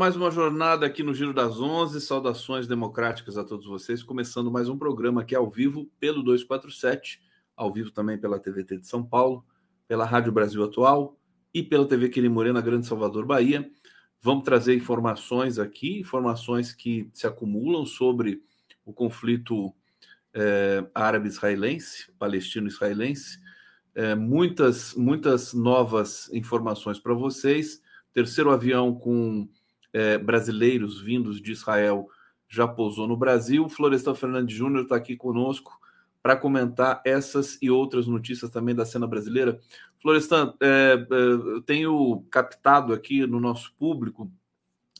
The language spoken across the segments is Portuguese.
mais uma jornada aqui no Giro das Onze. Saudações democráticas a todos vocês. Começando mais um programa aqui ao vivo pelo 247, ao vivo também pela TVT de São Paulo, pela Rádio Brasil Atual e pela TV Quirimorena Grande Salvador, Bahia. Vamos trazer informações aqui, informações que se acumulam sobre o conflito é, árabe-israelense, palestino-israelense. É, muitas, muitas novas informações para vocês terceiro avião com é, brasileiros vindos de Israel já pousou no Brasil. Florestan Fernandes Júnior está aqui conosco para comentar essas e outras notícias também da cena brasileira. Florestan, é, é, eu tenho captado aqui no nosso público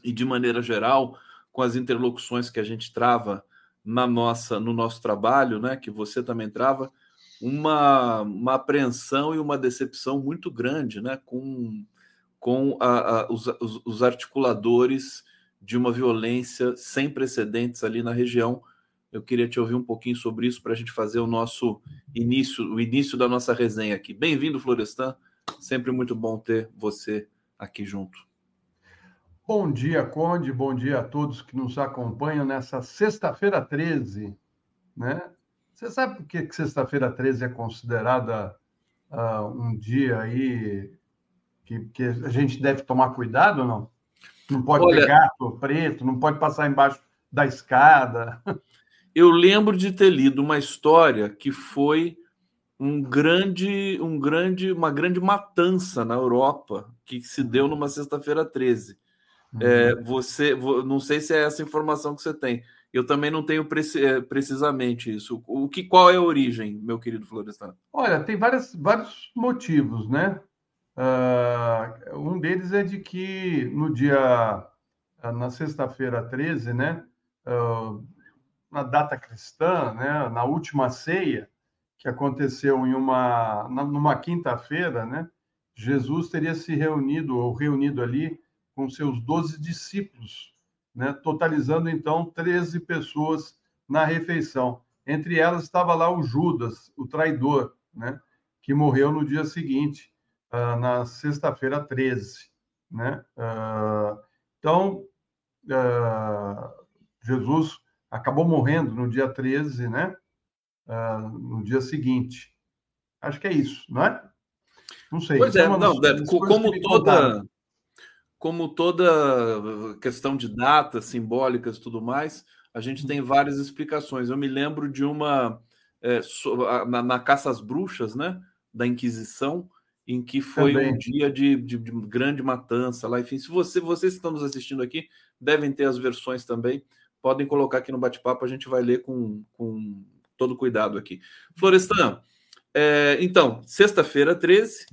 e de maneira geral com as interlocuções que a gente trava na nossa no nosso trabalho, né, que você também trava, uma, uma apreensão e uma decepção muito grande, né, com com a, a, os, os, articuladores de uma violência sem precedentes ali na região. Eu queria te ouvir um pouquinho sobre isso para a gente fazer o nosso início, o início da nossa resenha aqui. Bem-vindo, Florestan. Sempre muito bom ter você aqui junto. Bom dia, Conde. Bom dia a todos que nos acompanham nessa sexta-feira 13, né? Você sabe por que, sexta-feira 13 é considerada uh, um dia aí que, que a gente deve tomar cuidado ou não? Não pode Olha, gato preto, não pode passar embaixo da escada. Eu lembro de ter lido uma história que foi um grande, um grande, uma grande matança na Europa que se deu numa sexta-feira 13. Uhum. É, você, não sei se é essa informação que você tem. Eu também não tenho é, precisamente isso. O que, qual é a origem, meu querido Florestan? Olha, tem várias, vários motivos, né? Uh, um deles é de que no dia, na sexta-feira 13, né, uh, na data cristã, né, na última ceia, que aconteceu em uma, numa quinta-feira, né, Jesus teria se reunido, ou reunido ali, com seus doze discípulos, né, totalizando então 13 pessoas na refeição. Entre elas estava lá o Judas, o traidor, né, que morreu no dia seguinte uh, na sexta-feira 13. Né? Uh, então, uh, Jesus acabou morrendo no dia 13, né? no dia seguinte. Acho que é isso, não é? Não sei. Pois é, não, das, como toda como toda questão de datas simbólicas e tudo mais, a gente tem várias explicações. Eu me lembro de uma é, na, na, caça às bruxas, né, da Inquisição, em que foi Também. um dia de, de, de, grande matança lá. Enfim, se você, vocês que estão nos assistindo aqui devem ter as versões também. Podem colocar aqui no bate-papo, a gente vai ler com, com todo cuidado aqui. Florestan, é, então, sexta-feira 13.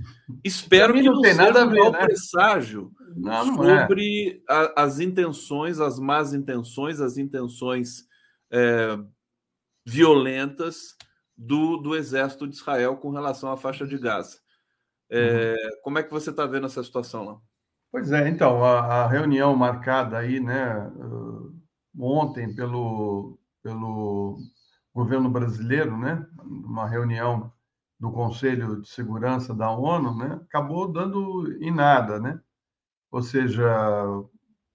Espero que não, não tenha nada a ver, um né? presságio não, não sobre é. a, as intenções, as más intenções, as intenções é, violentas do, do exército de Israel com relação à faixa de Gaza. É, uhum. Como é que você está vendo essa situação lá? Pois é, então, a, a reunião marcada aí, né, uh, ontem pelo, pelo governo brasileiro, né, uma reunião do Conselho de Segurança da ONU, né, acabou dando em nada, né? Ou seja,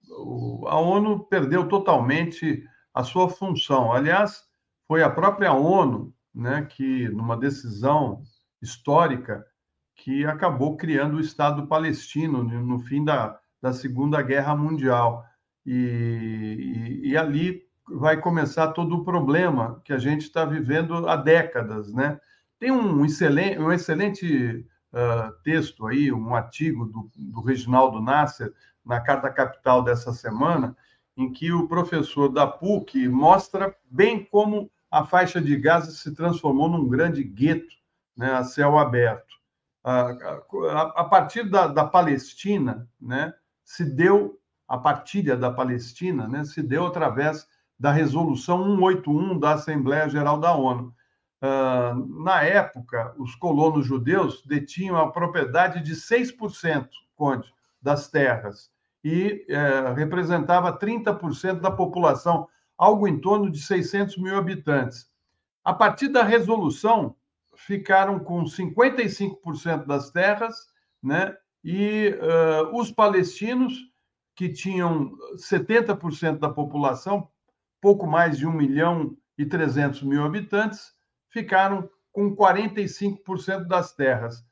o, a ONU perdeu totalmente a sua função. Aliás, foi a própria ONU, né, que numa decisão histórica que acabou criando o Estado palestino no fim da, da Segunda Guerra Mundial. E, e, e ali vai começar todo o problema que a gente está vivendo há décadas, né? Tem um excelente, um excelente uh, texto aí, um artigo do, do Reginaldo Nasser, na Carta Capital dessa semana, em que o professor da PUC mostra bem como a faixa de Gaza se transformou num grande gueto né, a céu aberto a, partir da, da, Palestina, né, se deu a partilha da Palestina, né, se deu através da resolução 181 da Assembleia Geral da ONU. Uh, na época, os colonos judeus detinham a propriedade de 6%, Conde, das terras, e uh, representava 30% da população, algo em torno de 600 mil habitantes. A partir da resolução, ficaram com 55% das terras, né? E uh, os palestinos que tinham 70% da população, pouco mais de 1 milhão e 300 mil habitantes, ficaram com 45% das terras.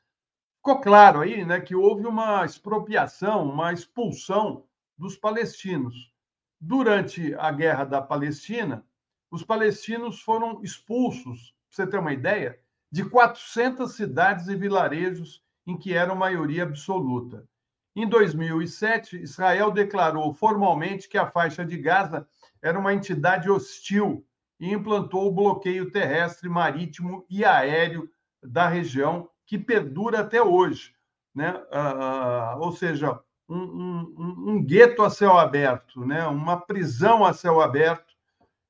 Ficou claro aí né, que houve uma expropriação, uma expulsão dos palestinos. Durante a guerra da Palestina, os palestinos foram expulsos, para você ter uma ideia, de 400 cidades e vilarejos em que eram maioria absoluta. Em 2007, Israel declarou formalmente que a faixa de Gaza era uma entidade hostil e implantou o bloqueio terrestre, marítimo e aéreo da região, que perdura até hoje. Né? Uh, ou seja, um, um, um, gueto a céu aberto, né? uma prisão a céu aberto,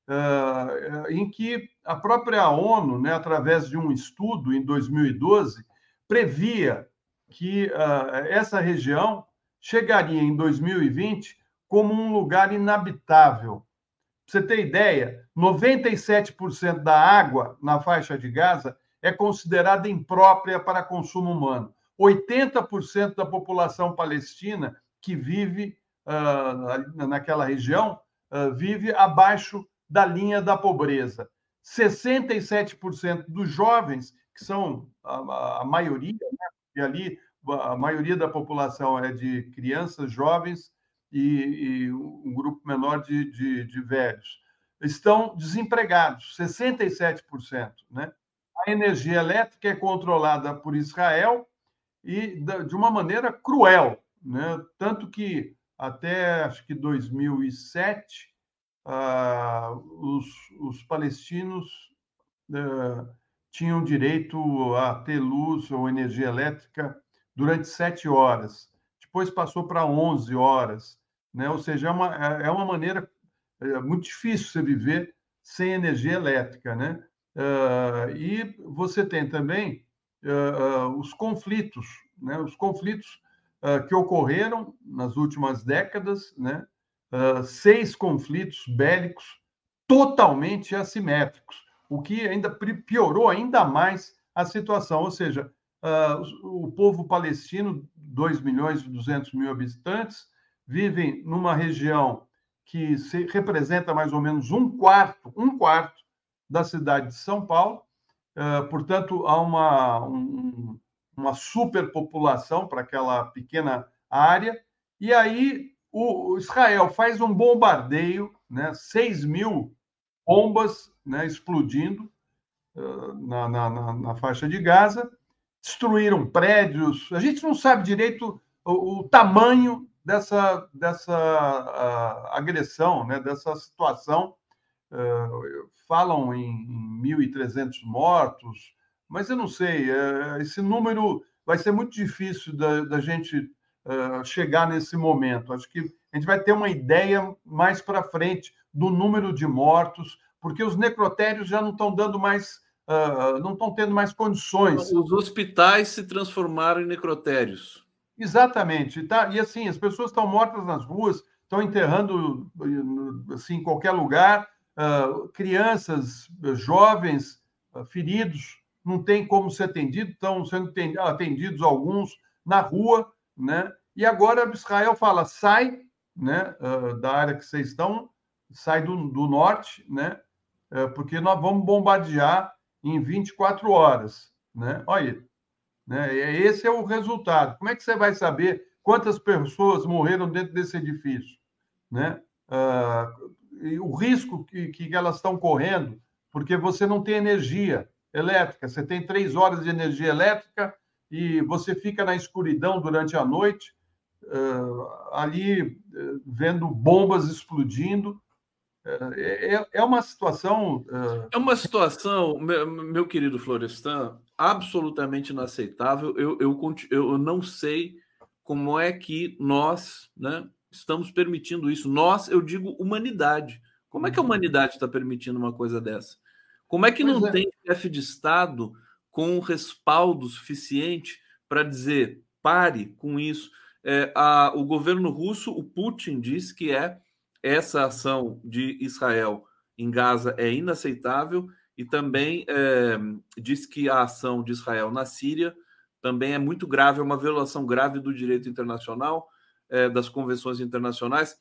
uh, em que a própria ONU, né, através de um estudo em 2012, previa que uh, essa região chegaria em 2020 como um lugar inabitável. Pra você ter ideia, 97% da água na faixa de Gaza é considerada imprópria para consumo humano. 80% da população palestina que vive uh, naquela região uh, vive abaixo da linha da pobreza. 67% dos jovens, que são a, a maioria, né? e ali a maioria da população é de crianças, jovens e, e um grupo menor de, de, de, velhos, estão desempregados, 67%. Né? A energia elétrica é controlada por Israel e de uma maneira cruel, né? tanto que até acho que 2007 ah, os, os, palestinos ah, tinham direito a ter luz ou energia elétrica durante sete horas. Depois passou para 11 horas. Né? Ou seja, é uma, é, é uma maneira é muito difícil você viver sem energia elétrica. Né? Uh, e você tem também uh, os conflitos, né? os conflitos que ocorreram nas últimas décadas, né? Seis conflitos bélicos totalmente assimétricos, o que ainda piorou ainda mais a situação. Ou seja, o povo palestino, 2 milhões e 200 mil habitantes, vivem numa região que se representa mais ou menos um quarto, um quarto da cidade de São Paulo. Uh, portanto, há uma, um, uma superpopulação para aquela pequena área. E aí o, Israel faz um bombardeio, né, 6 mil bombas né, explodindo uh, na, na, na, faixa de Gaza, destruíram prédios. A gente não sabe direito o, o tamanho dessa, dessa uh, agressão, né, dessa situação. Uh, falam em, em 1.300 mortos, mas eu não sei, uh, esse número vai ser muito difícil da, da gente chegar nesse momento. Acho que a gente vai ter uma ideia mais para frente do número de mortos, porque os necrotérios já não estão dando mais, não estão tendo mais condições. Os hospitais se transformaram em necrotérios. Exatamente. Tá? E assim, as pessoas estão mortas nas ruas, estão enterrando assim, em qualquer lugar, uh, crianças, jovens, uh, feridos, não tem como ser atendido, estão sendo atendidos alguns na rua, né? E agora Israel fala, sai né, uh, da área que vocês estão, sai do, do norte, né? porque nós vamos bombardear em 24 horas, né? Olha, né? Esse é o resultado. Como é que você vai saber quantas pessoas morreram dentro desse edifício? Né? Uh, o risco que, que elas estão correndo, porque você não tem energia elétrica, você tem três horas de energia elétrica e você fica na escuridão durante a noite, uh, ali uh, vendo bombas explodindo. É, é, é, uma situação. É uma situação, meu, meu querido Florestan, absolutamente inaceitável. Eu, eu, eu não sei como é que nós né, estamos permitindo isso. Nós, eu digo humanidade. Como é que a uhum. humanidade está permitindo uma coisa dessa? Como é que pois não é. tem chefe de Estado com respaldo suficiente para dizer pare com isso? É, a, o governo russo, o Putin, diz que é essa ação de Israel em Gaza é inaceitável e também é, diz que a ação de Israel na Síria também é muito grave, é uma violação grave do direito internacional. é, das convenções internacionais.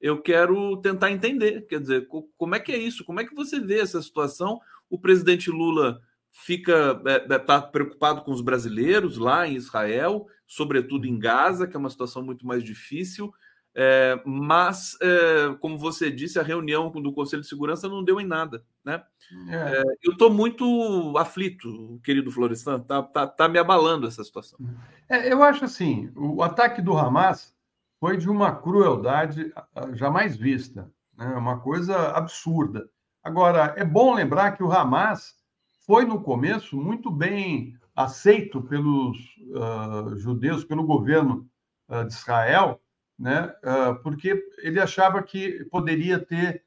Eu quero tentar entender, quer dizer, como é que é isso? Como é que você vê essa situação? O presidente Lula fica está é, tá preocupado com os brasileiros lá em Israel, sobretudo em Gaza, que é uma situação muito mais difícil. É, mas, é, como você disse, a reunião do Conselho de Segurança não deu em nada. Né? É. é eu estou muito aflito, querido Florestan, está tá, tá me abalando essa situação. É, eu acho assim: o ataque do Hamas foi de uma crueldade jamais vista, né? uma coisa absurda. Agora, é bom lembrar que o Hamas foi, no começo, muito bem aceito pelos uh, judeus, pelo governo uh, de Israel né? Uh, porque ele achava que poderia ter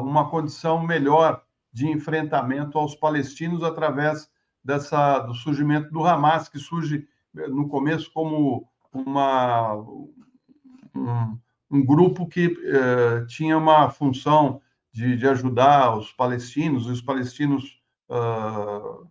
uma condição melhor de enfrentamento aos palestinos através dessa do surgimento do Hamas, que surge eh, no começo como uma, um, um grupo que uh, tinha uma função de, de, ajudar os palestinos, e os palestinos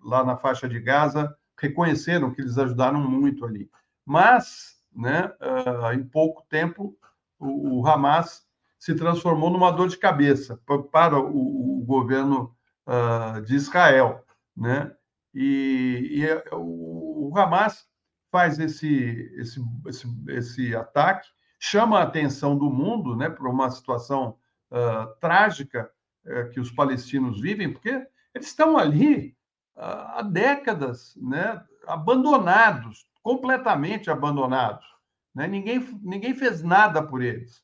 lá na faixa de Gaza reconheceram que eles ajudaram muito ali. Mas né, uh, em pouco tempo, o, o, Hamas se transformou numa dor de cabeça para o, o governo uh, de Israel. Né? E, e é, o, o, Hamas faz esse, esse, esse, esse, ataque, chama a atenção do mundo né, para uma situação uh, trágica uh, que os palestinos vivem, porque eles estão ali há décadas né, abandonados, completamente abandonados. Né? Ninguém, ninguém fez nada por eles.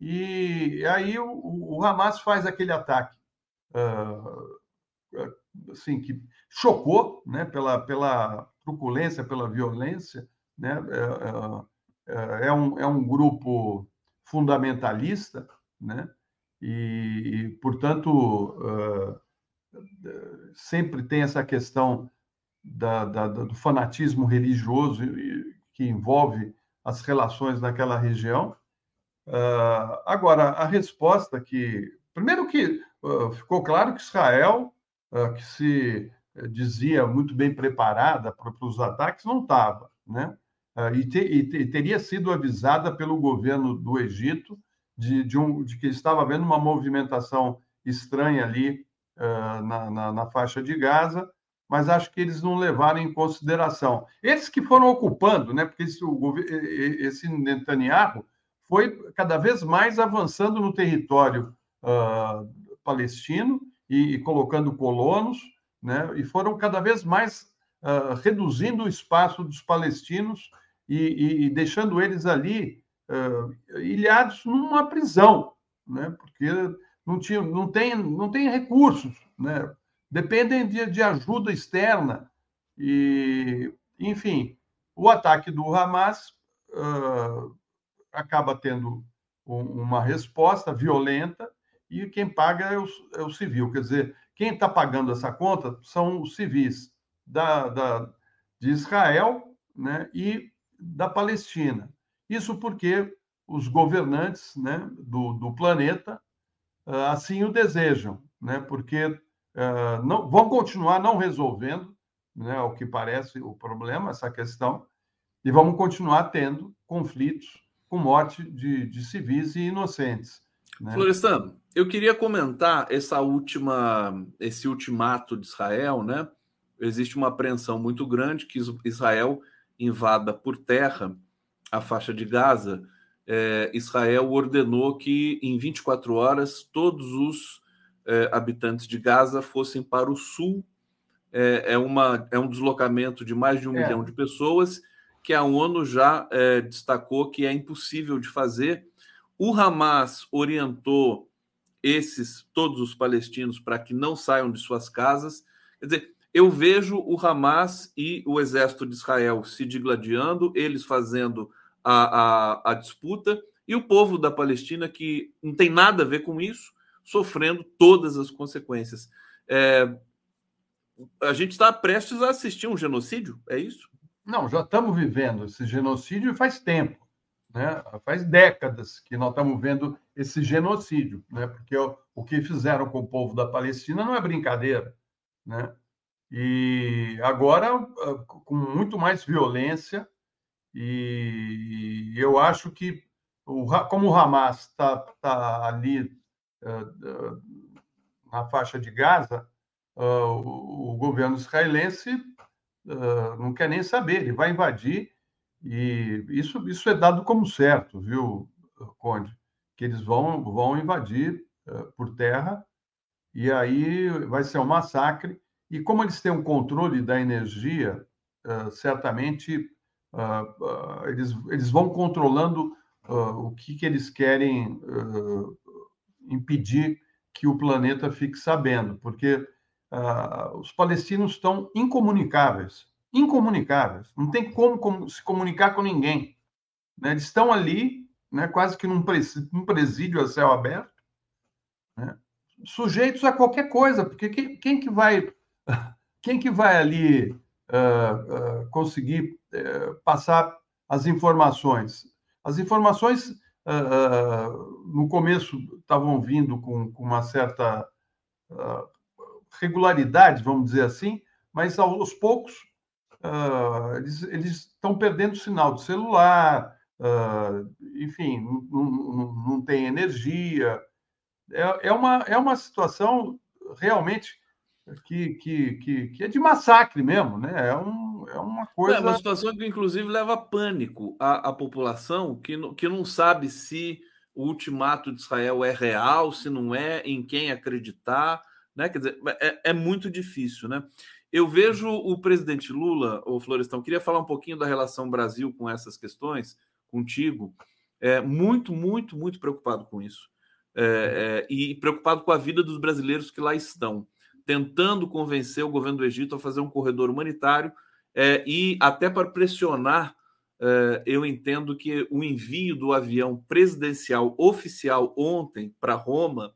E aí o, o Hamas faz aquele ataque uh, assim, que chocou né? pela, pela truculência, pela violência. Né? É, é, é, um, é um grupo fundamentalista, né? e, e portanto, uh, sempre tem essa questão da, da, do fanatismo religioso que envolve as relações naquela região. Uh, agora, a resposta que. Primeiro que uh, ficou claro que Israel, uh, que se dizia muito bem preparada para, para os ataques, não estava, né? E, te, e, te, teria sido avisada pelo governo do Egito de, de, um, de que estava havendo uma movimentação estranha ali na, na, na faixa de Gaza mas acho que eles não levaram em consideração. Eles que foram ocupando, né? porque esse, esse Netanyahu foi cada vez mais avançando no território uh, palestino e, e, colocando colonos, né? e foram cada vez mais uh, reduzindo o espaço dos palestinos e, e, e deixando eles ali uh, ilhados numa prisão, né? porque não, tinha, não, tem, não tem recursos. Né? dependem de, de ajuda externa. E, enfim, o ataque do Hamas uh, acaba tendo um, uma resposta violenta e quem paga é o, é o civil. Quer dizer, quem está pagando essa conta são os civis da, da, de Israel né, e da Palestina. Isso porque os governantes né, do, do planeta assim o desejam, né, porque uh, não, vão continuar não resolvendo, né, o que parece o problema, essa questão, e vamos continuar tendo conflitos com morte de, de civis e inocentes. Né? Florestan, eu queria comentar essa última, esse ultimato de Israel, né? Existe uma apreensão muito grande que Israel invada por terra a faixa de Gaza. É, Israel ordenou que em 24 horas todos os é, habitantes de Gaza fossem para o sul. É, é, uma, é um deslocamento de mais de um é. milhão de pessoas que a ONU já é, destacou que é impossível de fazer. O Hamas orientou esses todos os palestinos para que não saiam de suas casas. Quer dizer, eu vejo o Hamas e o exército de Israel se digladiando, eles fazendo a, a, a disputa, e o povo da Palestina, que não tem nada a ver com isso, sofrendo todas as consequências. É, a gente está prestes a assistir um genocídio, é isso? Não, já estamos vivendo esse genocídio faz tempo, né? Faz décadas que nós estamos vendo esse genocídio, né? Porque o, o que fizeram com o povo da Palestina não é brincadeira, né? E agora com muito mais violência E eu acho que, como o Hamas está tá ali uh, na faixa de Gaza, uh, o, governo israelense não quer nem saber, ele vai invadir, e isso, isso é dado como certo, viu, Conde? Que eles vão, vão invadir por terra, e aí vai ser um massacre. E como eles têm um controle da energia, certamente uh, eles, eles vão controlando uh, o que, que eles querem impedir que o planeta fique sabendo, porque os palestinos estão incomunicáveis, incomunicáveis, não tem como, como se comunicar com ninguém. Né? Eles estão ali, né, quase que num presídio a céu aberto, né? sujeitos a qualquer coisa, porque quem, quem que vai quem que vai ali uh, conseguir uh, passar as informações. As informações, no começo, estavam vindo com, com uma certa regularidade, vamos dizer assim, mas aos poucos eles, eles estão perdendo sinal de celular, enfim, não tem energia. É, é, uma, é uma situação realmente que, que, que, que, é de massacre mesmo, né? É, um, é uma coisa. É uma situação que, inclusive, leva pânico à, à população que, que não sabe se o ultimato de Israel é real, se não é, em quem acreditar, né? Quer dizer, é, é muito difícil, né? Eu vejo o presidente Lula, o Florestão, queria falar um pouquinho da relação Brasil com essas questões, contigo, é muito, muito, muito preocupado com isso. É, é, e preocupado com a vida dos brasileiros que lá estão tentando convencer o governo do Egito a fazer um corredor humanitário é, e até para pressionar, é, eu entendo que o envio do avião presidencial oficial ontem para Roma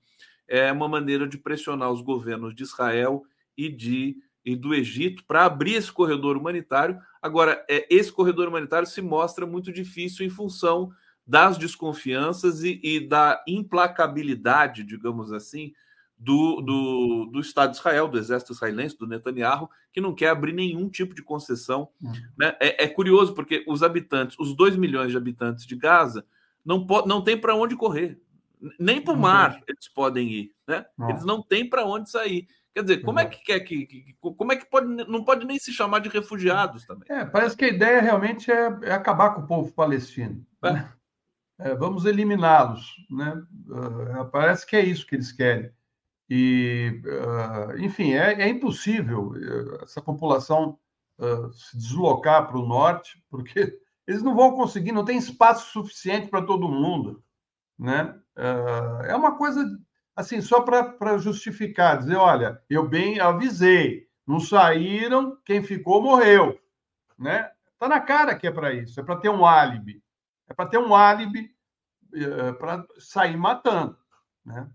é uma maneira de pressionar os governos de Israel e de e do Egito para abrir esse corredor humanitário. Agora, é, esse corredor humanitário se mostra muito difícil em função das desconfianças e, e da implacabilidade, digamos assim, do, do, do Estado de Israel, do exército israelense, do Netanyahu, que não quer abrir nenhum tipo de concessão. Uhum. Né? É, é, curioso, porque os habitantes, os 2 milhões de habitantes de Gaza, não, não tem para onde correr. Nem para o mar eles podem ir. Né? Eles não têm para onde sair. Quer dizer, como é que quer que, que, Como é que pode. Não pode nem se chamar de refugiados também. É, parece que a ideia realmente é, é acabar com o povo palestino. É. Né? É, vamos eliminá-los. Né? Uh, parece que é isso que eles querem. E, uh, enfim, é, é, impossível eh, essa população uh, se deslocar para o norte, porque eles não vão conseguir, não tem espaço suficiente para todo mundo. Né? Uh, é uma coisa assim, só para justificar, dizer, olha, eu bem avisei, não saíram, quem ficou morreu. Né? Está na cara que é para isso, é para ter um álibi. É para ter um álibi uh, para sair matando. Né?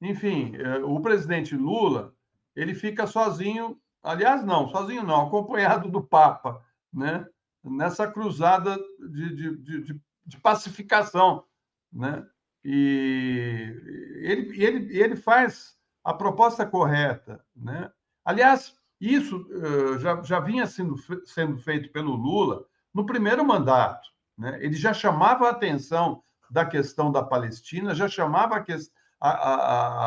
Enfim, eh, o presidente Lula ele fica sozinho, aliás, não, sozinho não, acompanhado do Papa, né? nessa cruzada de, de, de, de pacificação. Né? E ele, ele, ele faz a proposta correta. Né? Aliás, isso uh, já, já vinha sendo, sendo feito pelo Lula no primeiro mandato. Né? Ele já chamava a atenção da questão da Palestina, já chamava a, questão a,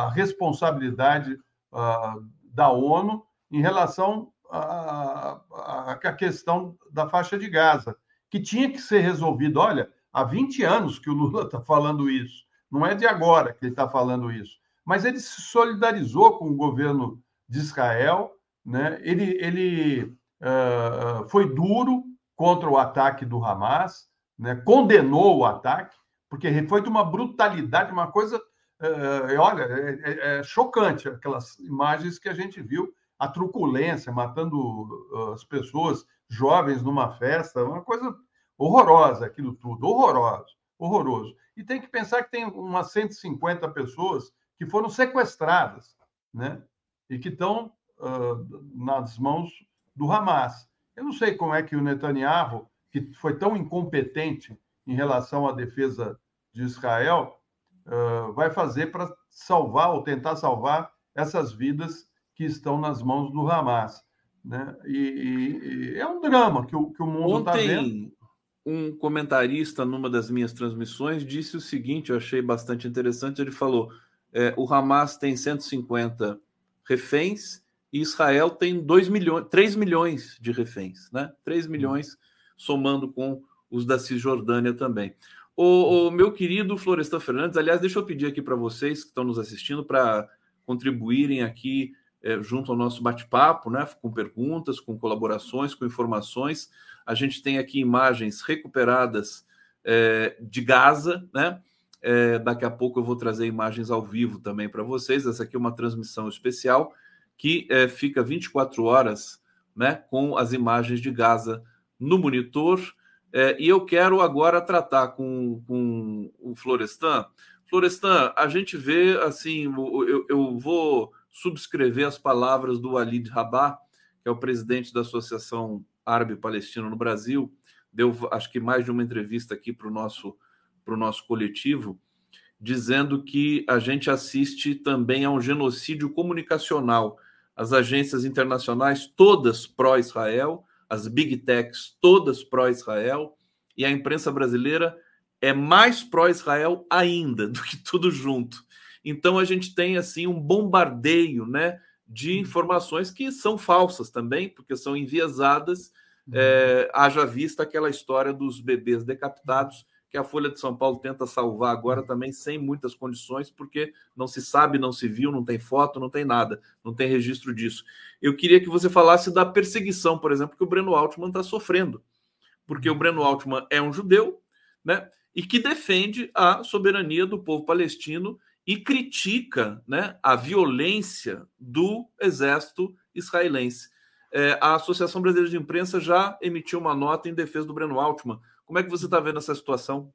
a, responsabilidade uh, da ONU em relação à questão da faixa de Gaza, que tinha que ser resolvido. Olha, há 20 anos que o Lula está falando isso, não é de agora que ele está falando isso, mas ele se solidarizou com o governo de Israel, né? ele, ele uh, foi duro contra o ataque do Hamas, né? condenou o ataque, porque foi de uma brutalidade, uma coisa é, é, olha, é, é, é, chocante aquelas imagens que a gente viu, a truculência, matando uh, as pessoas jovens numa festa, uma coisa horrorosa aquilo tudo, horroroso, horroroso. E tem que pensar que tem umas 150 pessoas que foram sequestradas, né? E que estão uh, nas mãos do Hamas. Eu não sei como é que o Netanyahu, que foi tão incompetente em relação à defesa de Israel, uh, vai fazer para salvar ou tentar salvar essas vidas que estão nas mãos do Hamas. Né? E, e, e é um drama que o, que o mundo está vendo. Um comentarista numa das minhas transmissões disse o seguinte: eu achei bastante interessante. Ele falou: é, o Hamas tem 150 reféns e Israel tem 2 milhões, 3 milhões de reféns, né? 3 milhões somando com os da Cisjordânia também. O, o meu querido Florestan Fernandes, aliás, deixa eu pedir aqui para vocês que estão nos assistindo para contribuírem aqui é, junto ao nosso bate-papo, né? Com perguntas, com colaborações, com informações. A gente tem aqui imagens recuperadas é, de Gaza, né? É, daqui a pouco eu vou trazer imagens ao vivo também para vocês. Essa aqui é uma transmissão especial que é, fica 24 horas né, com as imagens de Gaza no monitor. É, e eu quero agora tratar com, com o Florestan. Florestan, a gente vê assim, eu, eu vou subscrever as palavras do Walid Rabah, que é o presidente da Associação Árabe Palestina no Brasil, deu acho que mais de uma entrevista aqui para o nosso, o nosso coletivo, dizendo que a gente assiste também a um genocídio comunicacional as agências internacionais todas pró-Israel, as big techs todas pró-Israel, e a imprensa brasileira é mais pró-Israel ainda do que tudo junto. Então a gente tem assim um bombardeio, né, de uhum. informações que são falsas também, porque são enviesadas. É, haja vista aquela história dos bebês decapitados que a Folha de São Paulo tenta salvar agora também sem muitas condições, porque não se sabe, não se viu, não tem foto, não tem nada, não tem registro disso. Eu queria que você falasse da perseguição, por exemplo, que o Breno Altman está sofrendo, porque o Breno Altman é um judeu, né, e que defende a soberania do povo palestino e critica, né, a violência do exército israelense. É, a Associação Brasileira de Imprensa já emitiu uma nota em defesa do Breno Altman como é que você está vendo essa situação?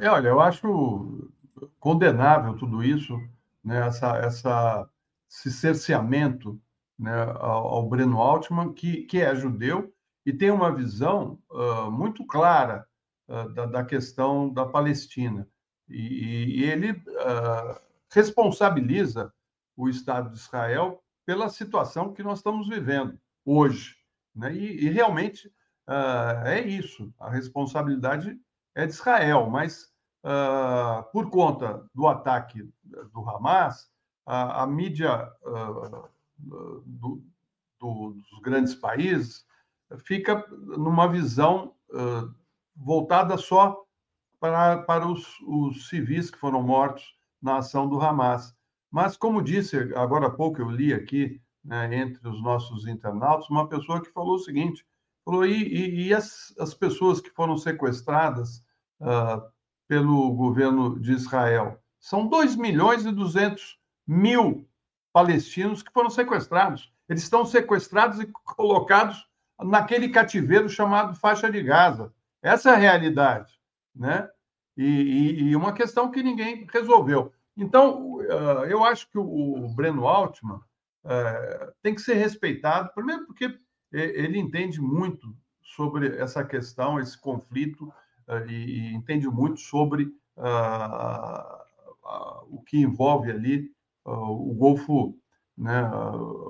É, olha, eu acho condenável tudo isso, né, essa, essa, esse cerceamento né, ao, ao Breno Altman, que, que é judeu e tem uma visão uh, muito clara uh, da, da, questão da Palestina. E, e ele uh, responsabiliza o Estado de Israel pela situação que nós estamos vivendo hoje. Né? E, e realmente uh, é isso. A responsabilidade é de Israel, mas uh, por conta do ataque do Hamas, a, a mídia uh, do, do, dos grandes países fica numa visão voltada só para, para os, os civis que foram mortos na ação do Hamas. Mas, como disse agora há pouco, eu li aqui né, entre os nossos internautas, uma pessoa que falou o seguinte: Falou, e, e, e as, as, pessoas que foram sequestradas uh, pelo governo de Israel? São 2 milhões e 200 mil palestinos que foram sequestrados. Eles estão sequestrados e colocados naquele cativeiro chamado faixa de Gaza. Essa é a realidade, né? E, e uma questão que ninguém resolveu. Então, uh, eu acho que o, o Breno Altman uh, tem que ser respeitado, primeiro porque ele entende muito sobre essa questão, esse conflito, eh, e, entende muito sobre uh, o que envolve ali uh, o Golfo, né,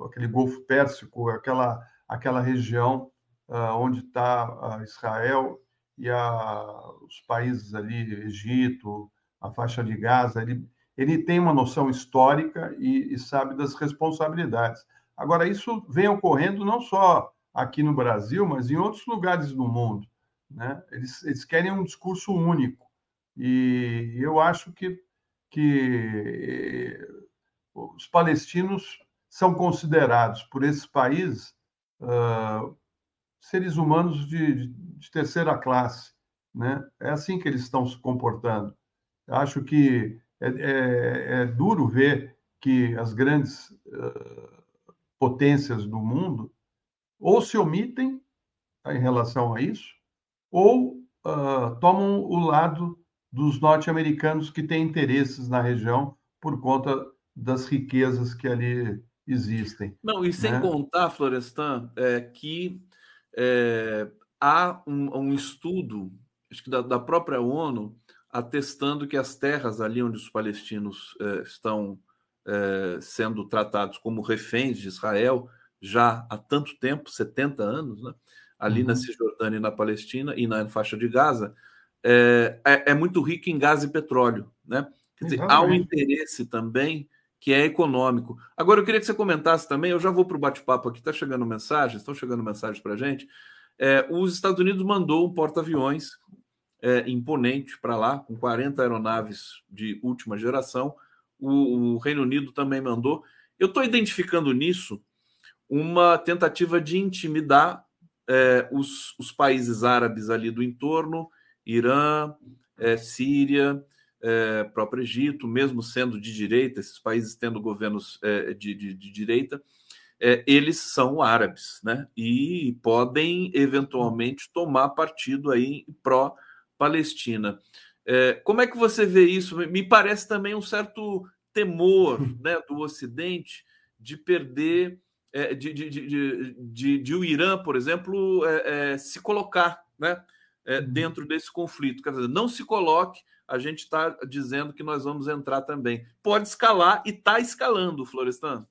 aquele Golfo Pérsico, aquela, aquela região onde está Israel e a, os países ali, Egito, a faixa de Gaza. Ele, ele tem uma noção histórica e, e sabe das responsabilidades. Agora, isso vem ocorrendo não só aqui no Brasil, mas em outros lugares do mundo. Né? Eles, eles querem um discurso único. E eu acho que, que os palestinos são considerados por esses países uh, seres humanos de, de, terceira classe. Né? É assim que eles estão se comportando. Acho que é, é, é duro ver que as grandes uh, potências do mundo ou se omitem tá, em relação a isso, ou uh, tomam o lado dos norte-americanos que têm interesses na região por conta das riquezas que ali existem. Não, e sem né? contar, Florestan, é, que é, há um, um, estudo, acho que da, da, própria ONU, atestando que as terras ali onde os palestinos é, estão é, sendo tratados como reféns de Israel já há tanto tempo 70 anos né? ali uhum. na Cisjordânia e na Palestina e na faixa de Gaza é, é, é muito rica em gás e petróleo. Né? Quer dizer, há um interesse também que é econômico. Agora, eu queria que você comentasse também, eu já vou para o bate-papo aqui, está chegando mensagens, estão chegando mensagens para a gente. É, os Estados Unidos mandou um porta-aviões é, imponente para lá, com 40 aeronaves de última geração. O, o Reino Unido também mandou. Eu estou identificando nisso uma tentativa de intimidar é, os, os, países árabes ali do entorno, Irã, é, Síria, é, próprio Egito, mesmo sendo de direita, esses países tendo governos é, de, de, de, direita, é, eles são árabes, né? E podem eventualmente tomar partido aí pró-Palestina. É, como é que você vê isso? Me parece também um certo temor né, do Ocidente de perder, é, de, de, de, de, de, o Irã, por exemplo, é, é, se colocar né, é, uhum. dentro desse conflito. Quer dizer, não se coloque a gente está dizendo que nós vamos entrar também. Pode escalar e está escalando, Florestan.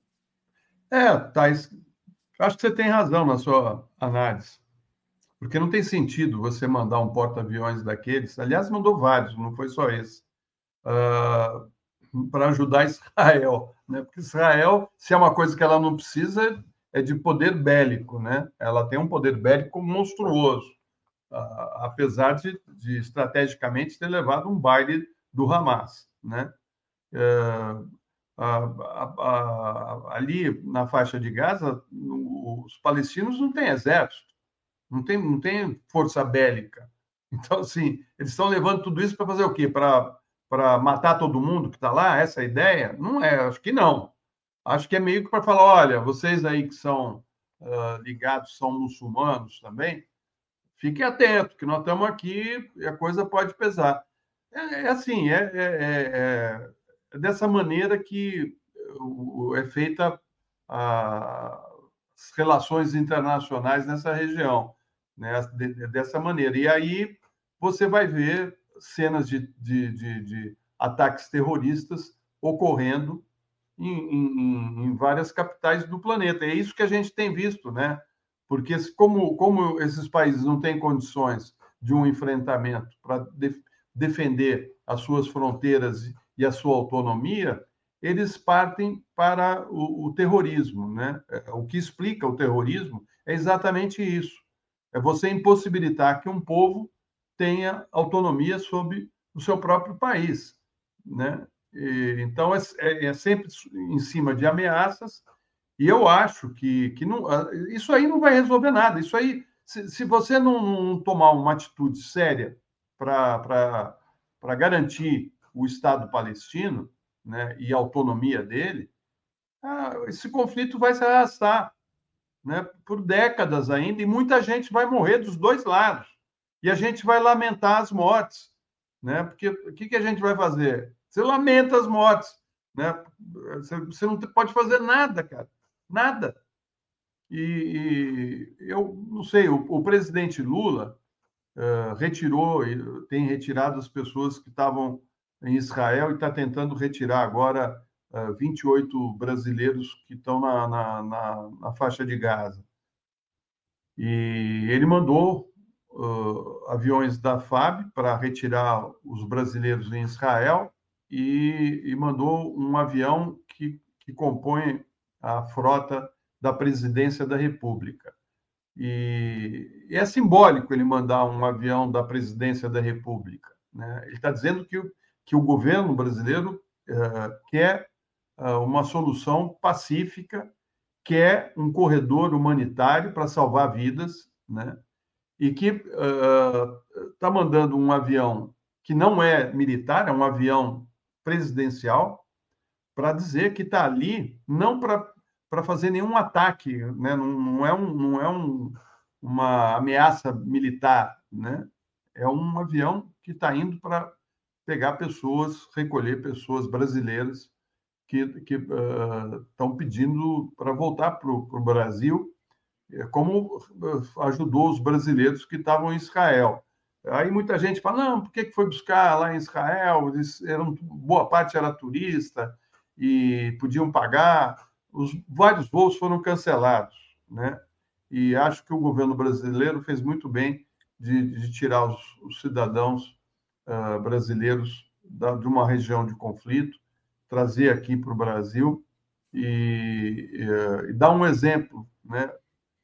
É, tá. Acho que você tem razão na sua análise. Porque não tem sentido você mandar um porta-aviões daqueles. Aliás, mandou vários, não foi só esse. Uh, para ajudar Israel. Né? Porque Israel, se é uma coisa que ela não precisa, é de poder bélico. Né? Ela tem um poder bélico monstruoso apesar de, de, estrategicamente ter levado um baile do Hamas, né? A, ali na faixa de Gaza, os palestinos não têm exército, não tem, não tem força bélica. Então, assim, eles estão levando tudo isso para fazer o quê? Para matar todo mundo que está lá? Essa é ideia? Não é, acho que não. Acho que é meio que para falar: olha, vocês aí que são uh, ligados, são muçulmanos também, fique atento, que nós estamos aqui e a coisa pode pesar. É, é assim, é, é, é, é, dessa maneira que é feita a, relações internacionais nessa região, né? dessa maneira. E aí você vai ver cenas de, de, de, de ataques terroristas ocorrendo em, em, em, várias capitais do planeta. É isso que a gente tem visto, né? porque como, como esses países não têm condições de um enfrentamento para de, defender as suas fronteiras e a sua autonomia, eles partem para o, o, terrorismo. Né? É, o que explica o terrorismo é exatamente isso: é você impossibilitar que um povo tenha autonomia sobre o seu próprio país. Né? E, então, é, é, é sempre em cima de ameaças e eu acho que, que não, ah, isso aí não vai resolver nada. Isso aí, se, se você não, não, tomar uma atitude séria para garantir o Estado palestino né, e autonomia dele, ah, esse conflito vai se arrastar né, por décadas ainda, e muita gente vai morrer dos dois lados. E a gente vai lamentar as mortes. Né? Porque o que, que a gente vai fazer? Você lamenta as mortes. Né? Você não pode fazer nada, cara. Nada. E, e eu não sei, o, o presidente Lula uh, retirou, tem retirado as pessoas que estavam em Israel e está tentando retirar agora uh, 28 brasileiros que estão na, na, na, na, faixa de Gaza. E ele mandou uh, aviões da FAB para retirar os brasileiros em Israel e, e mandou um avião que, que compõe a frota da presidência da República. E, e é simbólico ele mandar um avião da presidência da República. Né? Ele está dizendo que, que o governo brasileiro uh, quer uh, uma solução pacífica, quer um corredor humanitário para salvar vidas, né? e que está uh, mandando um avião que não é militar, é um avião presidencial, para dizer que está ali não para para fazer nenhum ataque, né? não, não é, um, não é um, uma ameaça militar, né? é um avião que está indo para pegar pessoas, recolher pessoas brasileiras que estão uh, pedindo para voltar para o Brasil, é, como ajudou os brasileiros que estavam em Israel. Aí muita gente fala, não, por que foi buscar lá em Israel? Eles eram, boa parte era turista e podiam pagar os vários voos foram cancelados. né? E acho que o governo brasileiro fez muito bem de, de tirar os, os cidadãos uh, brasileiros da, de uma região de conflito, trazer aqui para o Brasil e, e, dar um exemplo, né?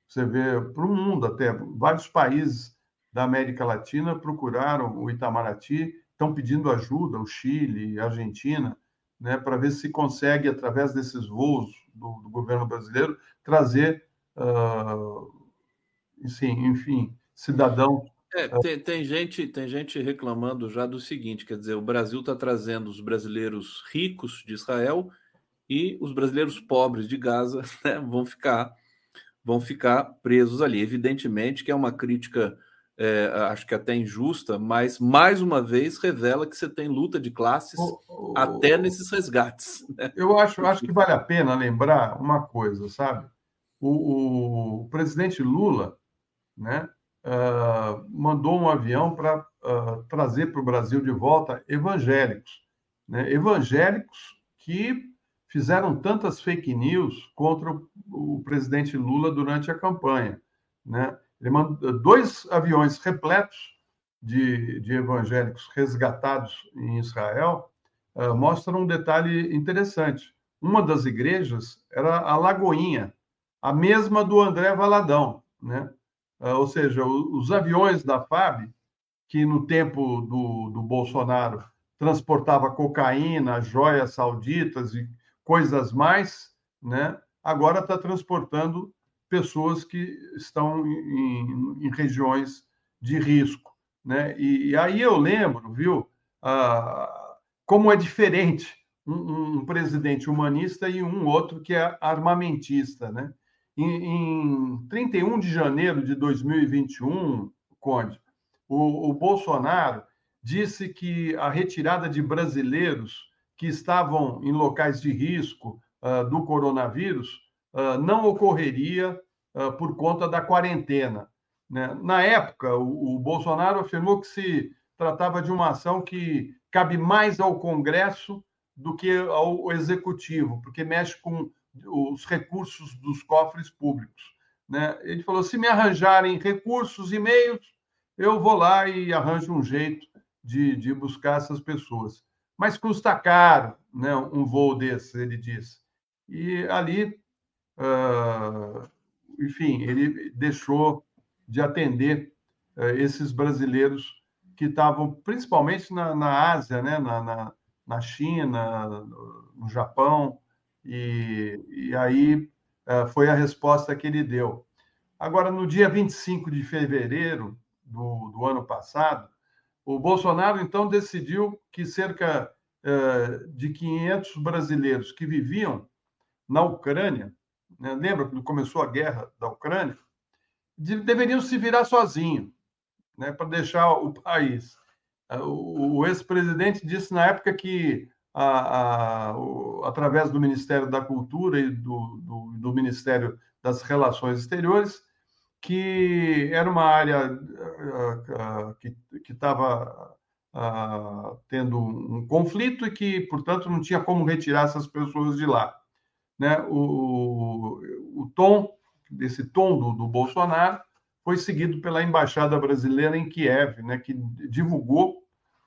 Você vê para o mundo até vários países da América Latina procuraram o Itamaraty, estão pedindo ajuda, o Chile, a Argentina, né, para ver se consegue através desses voos do, do governo brasileiro trazer, uh, enfim, cidadãos é, tem, tem, gente, tem gente reclamando já do seguinte: quer dizer, o Brasil está trazendo os brasileiros ricos de Israel e os brasileiros pobres de Gaza né, vão ficar vão ficar presos ali. Evidentemente que é uma crítica, é, acho que até injusta, mas mais uma vez revela que você tem luta de classes até nesses resgates. Né? Eu acho, acho que vale a pena lembrar uma coisa, sabe? O, o presidente Lula, né? Uh, mandou um avião para uh, trazer para o Brasil de volta evangélicos. Né? Evangélicos que fizeram tantas fake news contra o, o presidente Lula durante a campanha. Né? Ele mandou dois aviões repletos de, de evangélicos resgatados em Israel uh, mostram um detalhe interessante. Uma das igrejas era a Lagoinha, a mesma do André Valadão, né? Ah, ou seja, os aviões da FAB, que no tempo do, do Bolsonaro transportava cocaína, joias sauditas e coisas mais, né? agora está transportando pessoas que estão em, em regiões de risco. Né? E, e, aí eu lembro, viu, ah, como é diferente um, um, presidente humanista e um outro que é armamentista. Né? Em, em 31 de janeiro de 2021, Conde, o, o Bolsonaro disse que a retirada de brasileiros que estavam em locais de risco uh, do coronavírus uh, não ocorreria uh, por conta da quarentena. Né? Na época, o, o, Bolsonaro afirmou que se tratava de uma ação que cabe mais ao Congresso do que ao Executivo, porque mexe com os recursos dos cofres públicos. Né? Ele falou: se me arranjarem recursos e meios, eu vou lá e arranjo um jeito de, de buscar essas pessoas. Mas custa caro né, um voo desse, ele disse. E ali, uh, enfim, ele deixou de atender uh, esses brasileiros que estavam principalmente na, na Ásia, né, na, na, na China, no Japão, e, e aí uh, foi a resposta que ele deu. Agora, no dia 25 de fevereiro do, do ano passado, o Bolsonaro, então, decidiu que cerca uh, de 500 brasileiros que viviam na Ucrânia, né, lembra quando começou a guerra da Ucrânia, de, deveriam se virar sozinhos, né, para deixar o país. O ex-presidente disse na época que a, a, o, através do Ministério da Cultura e do, do, do, Ministério das Relações Exteriores, que era uma área uh, uh, que estava uh, tendo um conflito e que, portanto, não tinha como retirar essas pessoas de lá. Né? O, o tom, desse tom do, do Bolsonaro, foi seguido pela Embaixada Brasileira em Kiev, né, que divulgou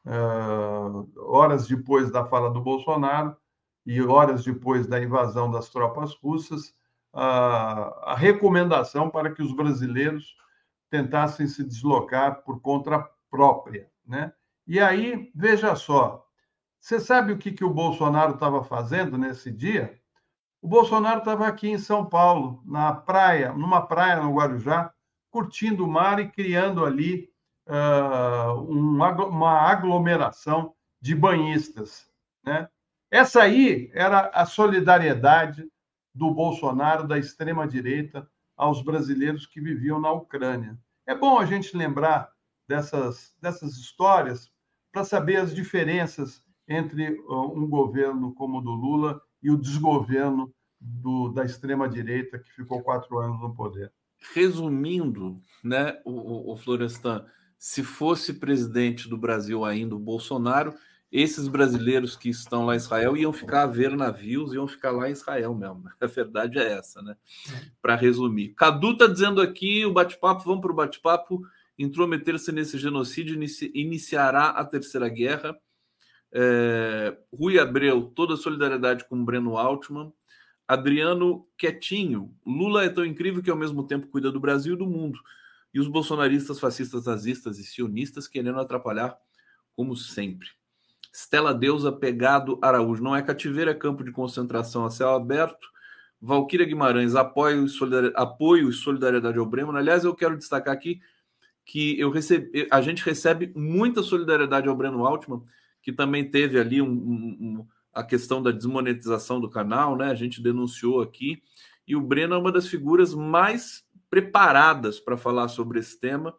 uh, horas depois da fala do Bolsonaro e horas depois da invasão das tropas russas, uh, a recomendação para que os brasileiros tentassem se deslocar por conta própria. Né? E aí, veja só, você sabe o que, que o Bolsonaro estava fazendo nesse dia? O Bolsonaro estava aqui em São Paulo, na praia, numa praia no Guarujá, curtindo o mar e criando ali uh, uma aglomeração de banhistas. Né? Essa aí era a solidariedade do Bolsonaro, da extrema-direita, aos brasileiros que viviam na Ucrânia. É bom a gente lembrar dessas, dessas histórias para saber as diferenças entre um governo como o do Lula e o desgoverno do, da extrema-direita que ficou quatro anos no poder. Resumindo, né, o, o Florestan, se fosse presidente do Brasil ainda o Bolsonaro, esses brasileiros que estão lá em Israel iam ficar a ver navios, iam ficar lá em Israel mesmo. A verdade é essa, né? Para resumir. Cadu está dizendo aqui: o bate-papo, vamos para o bate-papo. Intrometer-se nesse genocídio inici iniciará a terceira guerra. É, Rui Abreu, toda solidariedade com Breno Altman. Adriano Quietinho, Lula é tão incrível que ao mesmo tempo cuida do Brasil e do mundo. E os bolsonaristas, fascistas, nazistas e sionistas querendo atrapalhar, como sempre. Stella Deusa Pegado Araújo. Não é cativeiro, é campo de concentração a céu aberto. Valquíria Guimarães, apoio e, apoio e solidariedade ao Bremen. Aliás, eu quero destacar aqui que eu recebi, a gente recebe muita solidariedade ao Breno Altman, que também teve ali um, um, um, a questão da desmonetização do canal, né? A gente denunciou aqui. E o Breno é uma das figuras mais preparadas para falar sobre esse tema.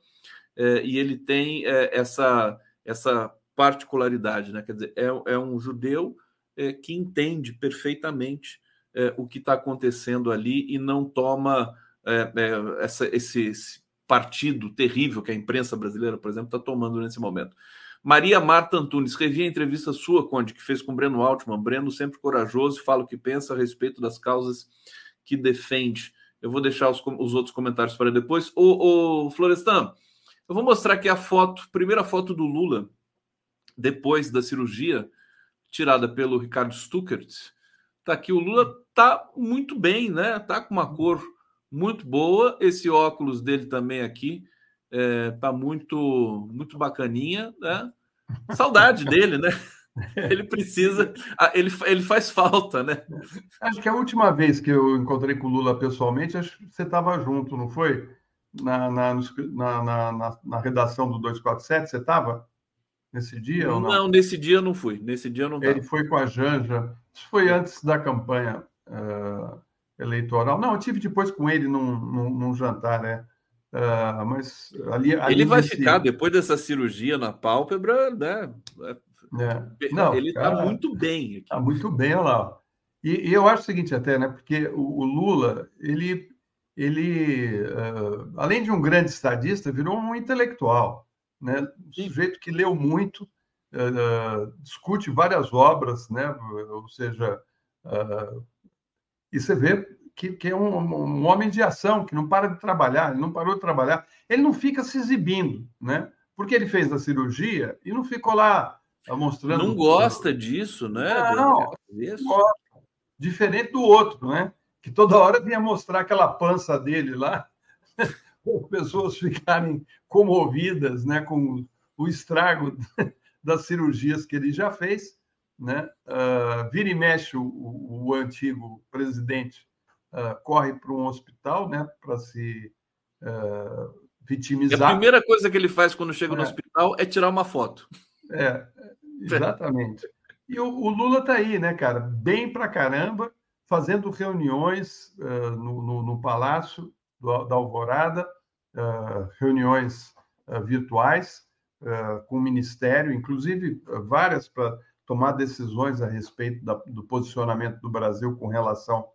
É, e ele tem é, essa, essa particularidade, né? Quer dizer, é, é um judeu é, que entende perfeitamente é, o que está acontecendo ali e não toma é, essa, esse, esse, partido terrível que a imprensa brasileira, por exemplo, está tomando nesse momento. Maria Marta Antunes, revi a entrevista sua, Conde, que fez com Breno Altman. Breno sempre corajoso, fala o que pensa a respeito das causas que defende. Eu vou deixar os, os outros comentários para depois. O, Florestan, eu vou mostrar aqui a foto, primeira foto do Lula, depois da cirurgia, tirada pelo Ricardo Stuckert, tá aqui o Lula tá muito bem, né? Tá com uma cor muito boa. Esse óculos dele também aqui é, tá muito muito bacaninha, né? Saudade dele, né? Ele precisa, ele, ele faz falta, né? Acho que a última vez que eu encontrei com o Lula pessoalmente, acho que você estava junto, não foi? Na, na, na, na, na redação do 247, você estava? nesse dia? Não, não, nesse dia não fui. Nesse dia não Ele foi com a Janja. Isso foi antes da campanha uh, eleitoral. Não, eu tive depois com ele num, num, num jantar, né? Uh, mas ali, ali ele vai ficar depois dessa cirurgia na pálpebra, né? É. Não, ele está muito bem. Está muito bem, olha lá. E, e, eu acho o seguinte até, né? Porque o, o Lula, ele, ele uh, além de um grande estadista, virou um intelectual né? Um sujeito que leu muito, uh, discute várias obras, né? Ou seja, uh, e você vê que, que é um, um, homem de ação, que não para de trabalhar, ele não parou de trabalhar, ele não fica se exibindo, né? Porque ele fez a cirurgia e não ficou lá mostrando. Não gosta disso, né? Não, não diferente do outro, né? Que toda hora vinha mostrar aquela pança dele lá pessoas ficarem comovidas né, com o estrago das cirurgias que ele já fez. Né? Uh, vira e mexe, o, o antigo presidente uh, corre para um hospital né, para se uh, vitimizar. E a primeira coisa que ele faz quando chega é. no hospital é tirar uma foto. É, exatamente. E o, o Lula está aí, né, cara? Bem para caramba, fazendo reuniões no, no, no Palácio do, da Alvorada, uh, reuniões uh, virtuais uh, com o Ministério, inclusive várias para tomar decisões a respeito da, do posicionamento do Brasil com relação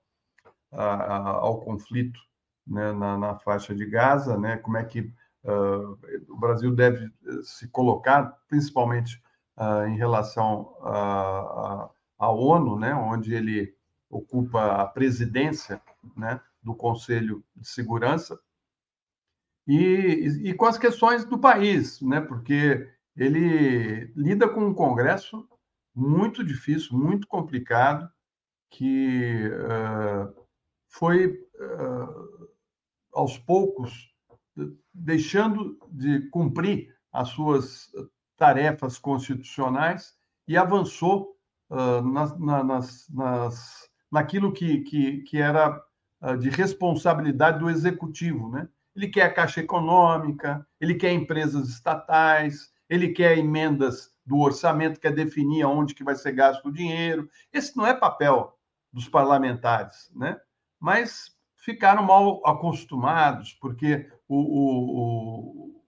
a, a, ao conflito né, na, na, faixa de Gaza, né, como é que o Brasil deve se colocar, principalmente em relação à ONU, né, onde ele ocupa a presidência né, do Conselho de Segurança, e, e com as questões do país, né? porque ele lida com um Congresso muito difícil, muito complicado, que uh, foi, uh, aos poucos, deixando de cumprir as suas tarefas constitucionais e avançou uh, nas, nas, nas, naquilo que, que, que era de responsabilidade do executivo, né? Ele quer a Caixa Econômica, ele quer empresas estatais, ele quer emendas do orçamento, quer definir aonde que vai ser gasto o dinheiro. Esse não é papel dos parlamentares, né? Mas ficaram mal acostumados, porque o, o, o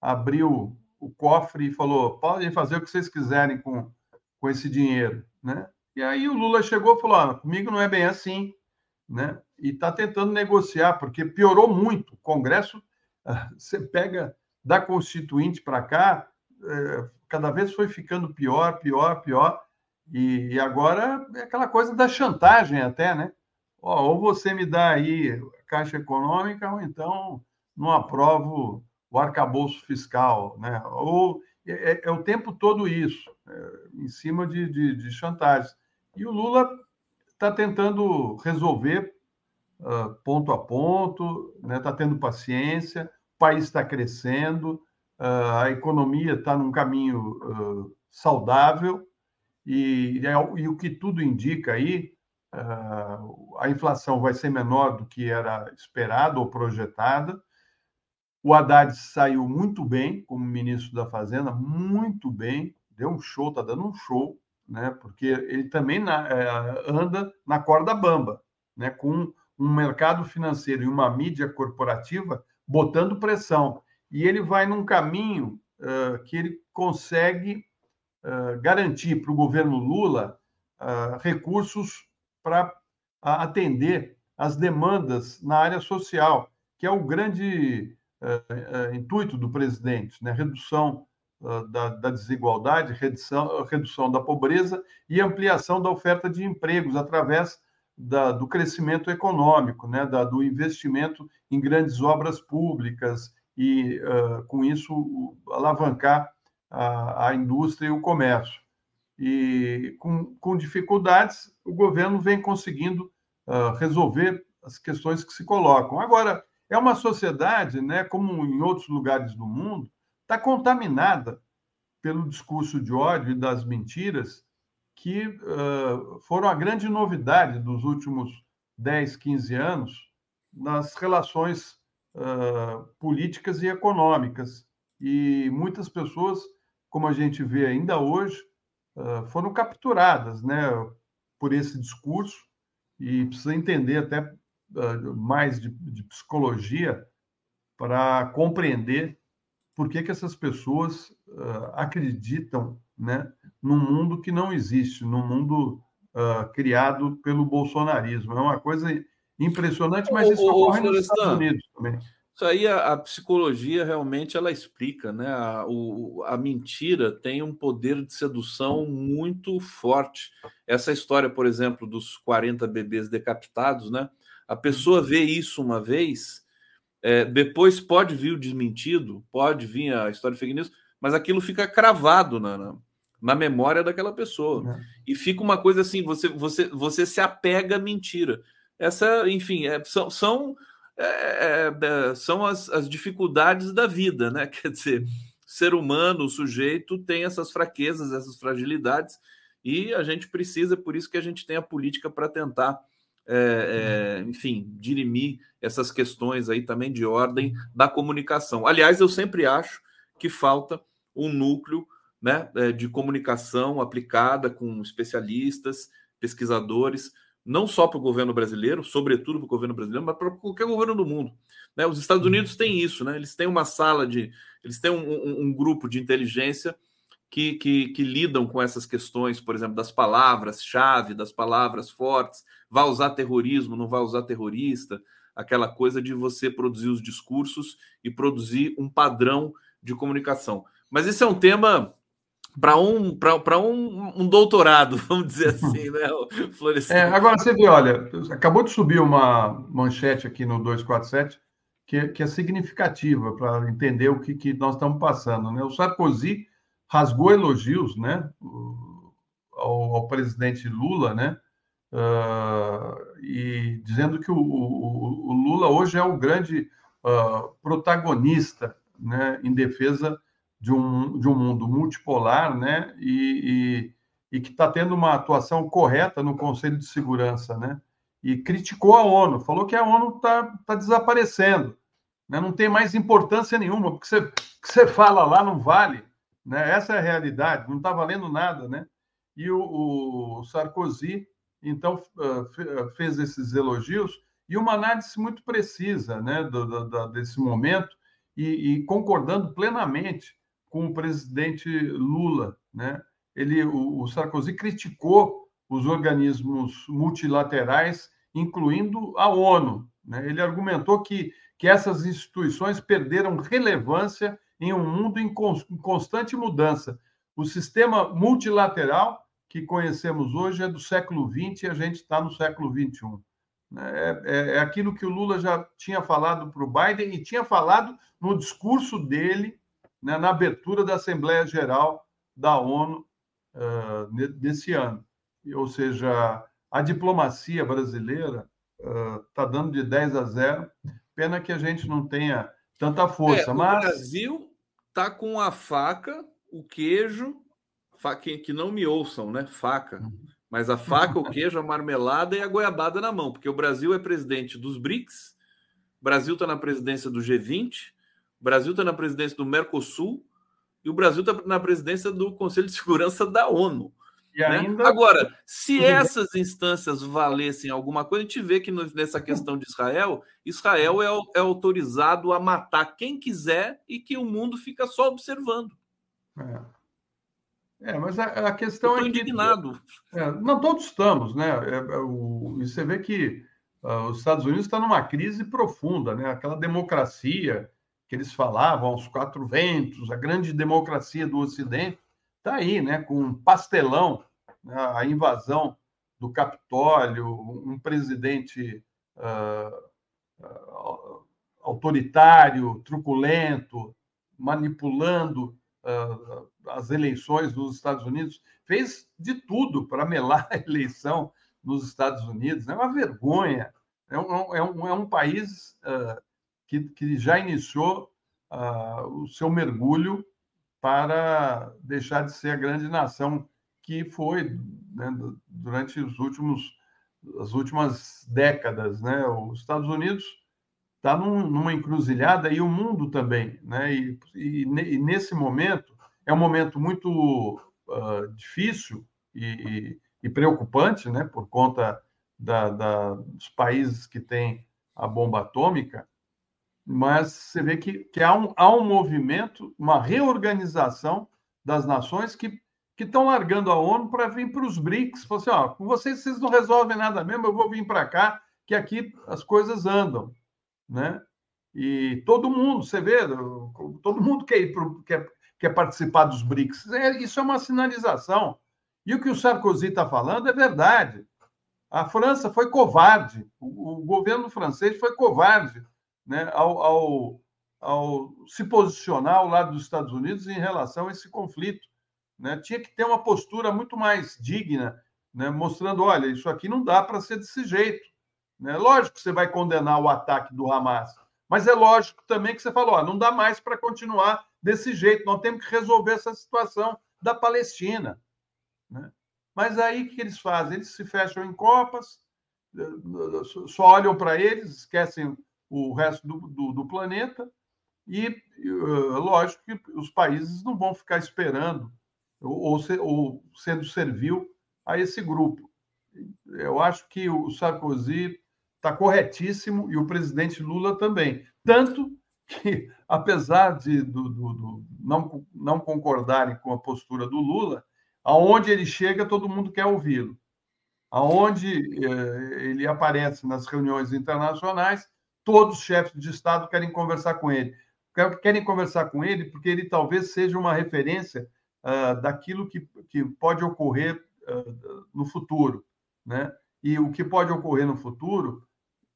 abriu o cofre e falou: podem fazer o que vocês quiserem com, com esse dinheiro, né? E aí o Lula chegou e falou: ah, comigo não é bem assim, né? E está tentando negociar, porque piorou muito. O Congresso, você pega da Constituinte para cá, é, cada vez foi ficando pior, pior, pior. E, e agora é aquela coisa da chantagem até, né? ou você me dá aí Caixa Econômica, ou então não aprovo o arcabouço fiscal, né? Ou é, é, é o tempo todo isso, é, em cima de, de, de chantagem. E o Lula está tentando resolver uh, ponto a ponto, está né? Tá tendo paciência, o país está crescendo, uh, a economia está num caminho uh, saudável, e, e, o que tudo indica aí, a inflação vai ser menor do que era esperado ou projetada, o Haddad saiu muito bem como ministro da Fazenda, muito bem, deu um show, está dando um show, né? Porque ele também na, é, anda na corda bamba, né? Com um mercado financeiro e uma mídia corporativa botando pressão. E ele vai num caminho uh, que ele consegue uh, garantir para o governo Lula uh, recursos para atender as demandas na área social, que é o grande uh, intuito do presidente, né? redução uh, da, da, desigualdade, redução, redução da pobreza e ampliação da oferta de empregos através da, do crescimento econômico, né? Da, do investimento em grandes obras públicas e, com isso, alavancar a, a indústria e o comércio. E com, com dificuldades, o governo vem conseguindo uh, resolver as questões que se colocam. Agora, é uma sociedade, né, como em outros lugares do mundo, está contaminada pelo discurso de ódio e das mentiras que uh, foram a grande novidade dos últimos 10, 15 anos nas relações uh, políticas e econômicas. E muitas pessoas, como a gente vê ainda hoje, uh, foram capturadas né, por esse discurso e precisa entender até mais de, de psicologia para compreender por que, que essas pessoas uh, acreditam né, num mundo que não existe, num mundo uh, criado pelo bolsonarismo. É uma coisa impressionante, mas isso ocorre nos Estados Unidos também. Isso aí a, a, psicologia realmente ela explica, né? A, o, a mentira tem um poder de sedução muito forte. Essa história, por exemplo, dos 40 bebês decapitados, né? A pessoa vê isso uma vez, é, depois pode vir o desmentido, pode vir a história de fake news, mas aquilo fica cravado na, na, na memória daquela pessoa. É. E fica uma coisa assim, você, você, você se apega à mentira. Essa, enfim, é, são, são, é, é, são as, as dificuldades da vida, né? Quer dizer, ser humano, o sujeito tem essas fraquezas, essas fragilidades, e a gente precisa, por isso que a gente tem a política para tentar é, é, enfim, dirimir essas questões aí também de ordem da comunicação. Aliás, eu sempre acho que falta um núcleo né, é, de comunicação aplicada com especialistas, pesquisadores, não só para o governo brasileiro, sobretudo para o governo brasileiro, mas para qualquer governo do mundo. Né? Os Estados Unidos têm isso, né? eles têm uma sala de. Eles têm um, um, um grupo de inteligência que, que, que, lidam com essas questões, por exemplo, das palavras-chave, das palavras fortes, vai usar terrorismo, não vai usar terrorista, aquela coisa de você produzir os discursos e produzir um padrão de comunicação. Mas esse é um tema para um, para um, um doutorado, vamos dizer assim, né, Florestan? É, agora você vê, olha, acabou de subir uma manchete aqui no 247 que, que é significativa para entender o que, que nós estamos passando. Né? O Sarkozy rasgou elogios né, ao, ao presidente Lula, né, uh, e dizendo que o, o, o, Lula hoje é o grande uh, protagonista né, em defesa de um, de um mundo multipolar né, e, e, e que está tendo uma atuação correta no Conselho de Segurança. Né, e criticou a ONU, falou que a ONU está tá desaparecendo, né, não tem mais importância nenhuma, porque você, que você fala lá não vale. Né? Essa é a realidade, não está valendo nada. Né? E o, o Sarkozy, então, fez esses elogios e uma análise muito precisa né, do, do, desse momento e, e, concordando plenamente com o presidente Lula. Né? Ele, o, o Sarkozy criticou os organismos multilaterais, incluindo a ONU. Né? Ele argumentou que, que essas instituições perderam relevância em um mundo em constante mudança, o sistema multilateral que conhecemos hoje é do século XX e a gente está no século XXI. É, é, é, aquilo que o Lula já tinha falado para o Biden e tinha falado no discurso dele né, na abertura da Assembleia Geral da ONU uh, nesse ano. Ou seja, a diplomacia brasileira está uh, dando de 10 a 0. Pena que a gente não tenha tanta força. É, mas... O Brasil está com a faca, o queijo, faca, que não me ouçam, né? Faca. Uhum. Mas a faca, o queijo, a marmelada e a goiabada na mão, porque o Brasil é presidente dos BRICS, o Brasil está na presidência do G20, o Brasil está na presidência do Mercosul e o Brasil está na presidência do Conselho de Segurança da ONU. Né? Ainda... Agora, se essas instâncias valessem alguma coisa, a gente vê que nessa questão de Israel, Israel é, é autorizado a matar quem quiser e que o mundo fica só observando. É. É, mas a, a questão é que. indignado. É, não, todos estamos, né? É, é, o, e você vê que uh, os Estados Unidos estão numa crise profunda, né? Aquela democracia que eles falavam aos quatro ventos, a grande democracia do Ocidente, está aí, né? Com um pastelão, né? a invasão do Capitólio, um presidente uh, uh, autoritário, truculento, manipulando as eleições nos Estados Unidos, fez de tudo para melar a eleição nos Estados Unidos. É uma vergonha. É um, é um, é um país uh, que, que já iniciou uh, o seu mergulho para deixar de ser a grande nação que foi né, durante os últimos as últimas décadas, né? Os Estados Unidos está num, numa encruzilhada e o mundo também, né? E, e, e nesse momento é um momento muito uh, difícil e, e, preocupante, né? Por conta da, da, dos países que têm a bomba atômica, mas você vê que, que há, um, há um movimento, uma reorganização das nações que que estão largando a ONU para vir para os BRICS. Falam assim, ó, com vocês vocês não resolvem nada mesmo, eu vou vir para cá, que aqui as coisas andam né? E todo mundo, você vê, todo mundo quer, ir pro, quer, quer participar dos BRICS. É, isso é uma sinalização. E o que o Sarkozy está falando é verdade. A França foi covarde, o, o governo francês foi covarde né, ao, ao, ao, se posicionar ao lado dos Estados Unidos em relação a esse conflito. Né? Tinha que ter uma postura muito mais digna, né, mostrando: olha, isso aqui não dá para ser desse jeito. Né? Lógico que você vai condenar o ataque do Hamas, mas é lógico também que você falou: não dá mais para continuar desse jeito, nós temos que resolver essa situação da Palestina. Né? Mas aí o que eles fazem? Eles se fecham em copas, só olham para eles, esquecem o resto do, do, do planeta, e lógico que os países não vão ficar esperando ou, ou, ou sendo servil a esse grupo. Eu acho que o Sarkozy está corretíssimo e o presidente Lula também. Tanto que, apesar de do, do, do, não, não concordarem com a postura do Lula, aonde ele chega, todo mundo quer ouvi-lo. Aonde eh, ele aparece nas reuniões internacionais, todos os chefes de Estado querem conversar com ele. Querem conversar com ele porque ele talvez seja uma referência uh, daquilo que, que pode ocorrer uh, no futuro. Né? E o que pode ocorrer no futuro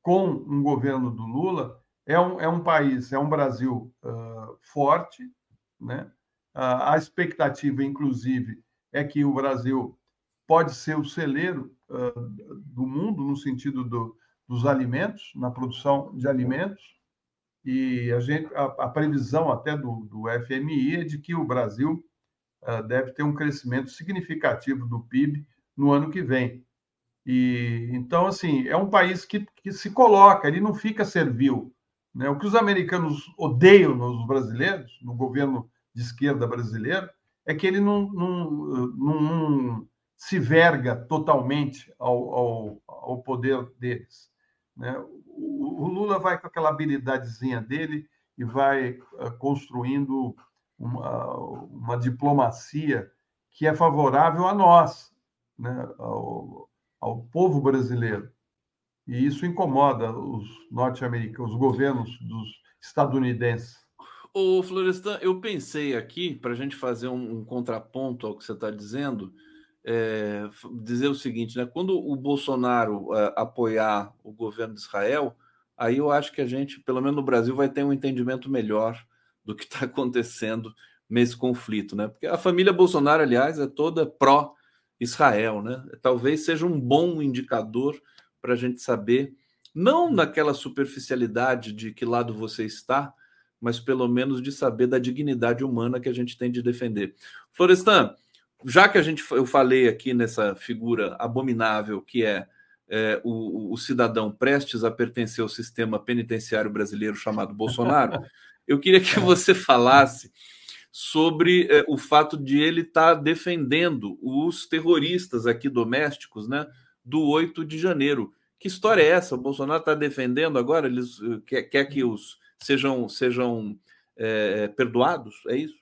com um governo do Lula, é um, é um país, é um Brasil uh, forte, né? Uh, a expectativa, inclusive, é que o Brasil pode ser o celeiro uh, do mundo no sentido do, dos alimentos, na produção de alimentos, e a, gente, a, a previsão até do, do, FMI é de que o Brasil deve ter um crescimento significativo do PIB no ano que vem. E então, assim, é um país que, que se coloca, ele não fica servil. Né? O que os americanos odeiam nos brasileiros, no governo de esquerda brasileiro, é que ele não, não, não, não se verga totalmente ao, ao, ao poder deles. Né? O, o, Lula vai com aquela habilidadezinha dele e vai uh, construindo uma, uma diplomacia que é favorável a nós, né? ao, ao povo brasileiro. E isso incomoda os norte-americanos, os governos dos estadunidenses. Ô, Florestan, eu pensei aqui, para a gente fazer um, um, contraponto ao que você está dizendo, é, dizer o seguinte, né? Quando o Bolsonaro é, apoiar o governo de Israel, aí eu acho que a gente, pelo menos no Brasil, vai ter um entendimento melhor do que está acontecendo nesse conflito, né? Porque a família Bolsonaro, aliás, é toda pró-Israel, né? Talvez seja um bom indicador para a gente saber, não naquela superficialidade de que lado você está, mas pelo menos de saber da dignidade humana que a gente tem de defender. Florestan, já que a gente eu falei aqui nessa figura abominável que é, é o, o, cidadão prestes a pertencer ao sistema penitenciário brasileiro chamado Bolsonaro, eu queria que você falasse sobre é, o fato de ele estar tá defendendo os terroristas aqui domésticos, né, do 8 de janeiro. Que história é essa? O Bolsonaro está defendendo agora? Eles eh, quer, quer que os sejam, sejam é, perdoados? É isso?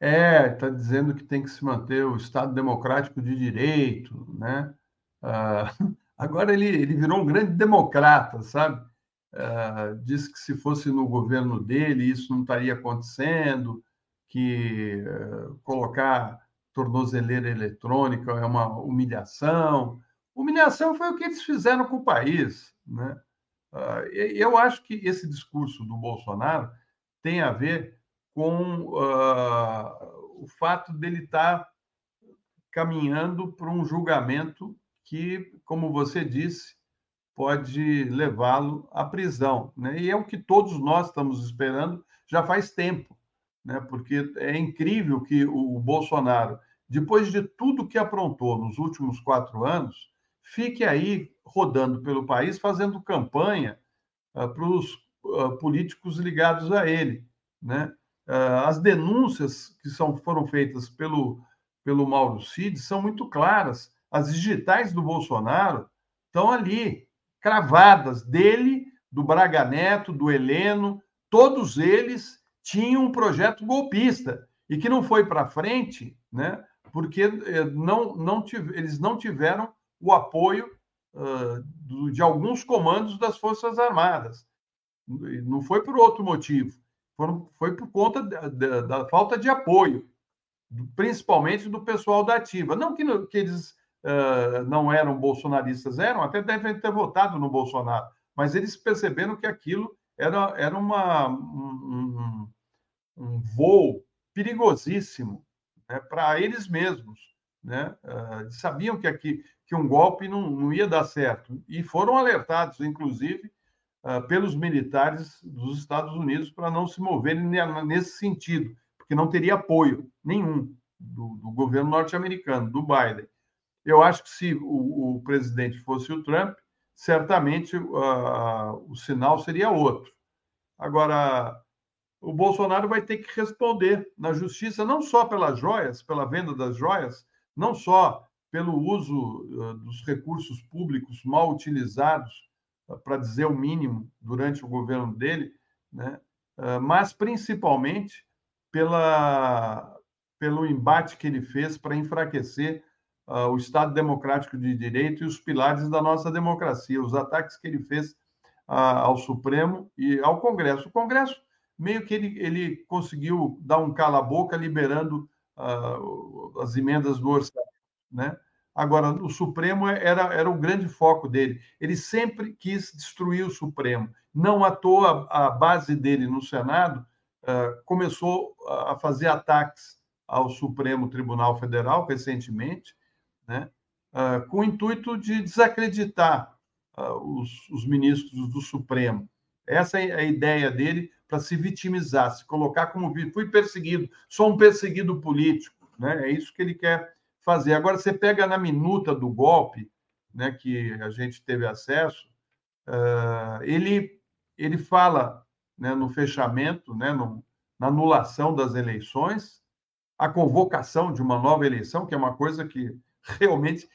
É, está dizendo que tem que se manter o Estado democrático de direito, né? Ah, agora ele, ele virou um grande democrata, sabe? Ah, diz que se fosse no governo dele isso não estaria acontecendo, que ah, colocar tornozeleira eletrônica é uma humilhação. Humilhação foi o que eles fizeram com o país, né? Ah, eu acho que esse discurso do Bolsonaro tem a ver com uh, o fato dele estar tá caminhando para um julgamento que, como você disse, pode levá-lo à prisão. Né? E é o que todos nós estamos esperando já faz tempo, né? porque é incrível que o Bolsonaro, depois de tudo que aprontou nos últimos quatro anos, fique aí rodando pelo país fazendo campanha uh, para os uh, políticos ligados a ele. Né? Uh, as denúncias que são, foram feitas pelo, pelo Mauro Cid são muito claras. As digitais do Bolsonaro estão ali, cravadas dele, do Braga Neto, do Heleno, todos eles tinham um projeto golpista e que não foi para frente, né? porque eh, não, não tive, eles não tiveram o apoio uh, do, de alguns comandos das Forças Armadas. Não foi por outro motivo, foram, foi por conta da, da, da, falta de apoio, principalmente do pessoal da Ativa. Não que, que eles uh, não eram bolsonaristas, eram, até devem ter votado no Bolsonaro, mas eles perceberam que aquilo era, era uma, um, um, voo perigosíssimo né, para eles mesmos. Né? Uh, sabiam que aqui que um golpe não, não ia dar certo. E foram alertados, inclusive, uh, pelos militares dos Estados Unidos para não se moverem nesse sentido, porque não teria apoio nenhum do, do governo norte-americano, do Biden. Eu acho que se o, o presidente fosse o Trump, certamente uh, o sinal seria outro. Agora, o Bolsonaro vai ter que responder na justiça, não só pelas joias, pela venda das joias, não só pelo uso dos recursos públicos mal utilizados, para dizer o mínimo, durante o governo dele, né? mas principalmente pela, pelo embate que ele fez para enfraquecer o Estado Democrático de Direito e os pilares da nossa democracia, os ataques que ele fez ao Supremo e ao Congresso. O Congresso, meio que ele, ele conseguiu dar um cala-boca liberando as emendas do orçamento né? Agora, o Supremo era, era o grande foco dele. Ele sempre quis destruir o Supremo. Não à toa, a base dele no Senado uh, começou a fazer ataques ao Supremo Tribunal Federal recentemente, né? Uh, com o intuito de desacreditar uh, os, os, ministros do Supremo. Essa é a ideia dele para se vitimizar, se colocar como fui perseguido, sou um perseguido político. Né? É isso que ele quer fazer. Agora, você pega na minuta do golpe, né, que a gente teve acesso, uh, ele, ele fala né, no fechamento, né, no, na anulação das eleições, a convocação de uma nova eleição, que é uma coisa que realmente,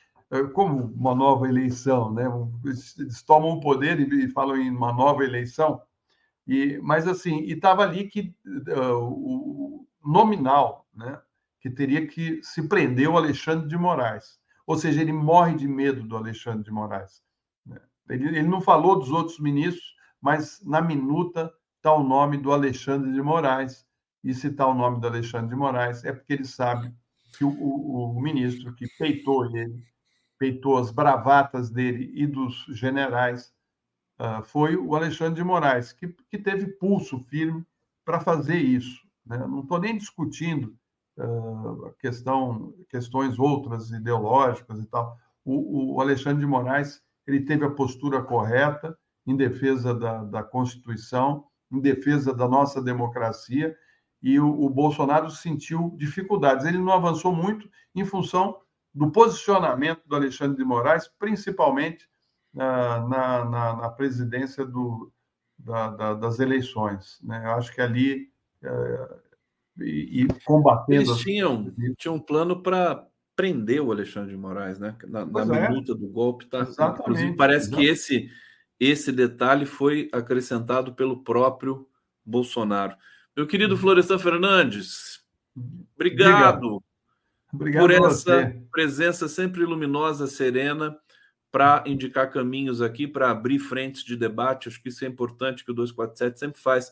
como uma nova eleição, né, eles tomam o poder e, falam em uma nova eleição, e, mas assim, e estava ali que uh, o nominal, né, que teria que se prender o Alexandre de Moraes. Ou seja, ele morre de medo do Alexandre de Moraes. Né? Ele, ele não falou dos outros ministros, mas na minuta citar o nome do Alexandre de Moraes. E citar o nome do Alexandre de Moraes é porque ele sabe que o, o, o ministro que peitou ele, peitou as bravatas dele e dos generais, uh, foi o Alexandre de Moraes, que, que teve pulso firme para fazer isso. Né? Não estou nem discutindo uh, questão, questões outras ideológicas e tal. O, o, Alexandre de Moraes ele teve a postura correta em defesa da, da Constituição, em defesa da nossa democracia, e o, o Bolsonaro sentiu dificuldades. Ele não avançou muito em função do posicionamento do Alexandre de Moraes, principalmente na, na, na, presidência do, da, da, das eleições. Né? Eu acho que ali uh, e, e combatendo. Eles tinham, tinham um plano para prender o Alexandre de Moraes, né? Na, na é. minuta do golpe, tá? Inclusive, parece Exatamente. que esse, esse detalhe foi acrescentado pelo próprio Bolsonaro. Meu querido uhum. Florestan Fernandes, obrigado, obrigado por essa presença sempre luminosa, serena, para indicar caminhos aqui, para abrir frentes de debate. Acho que isso é importante que o 247 sempre faz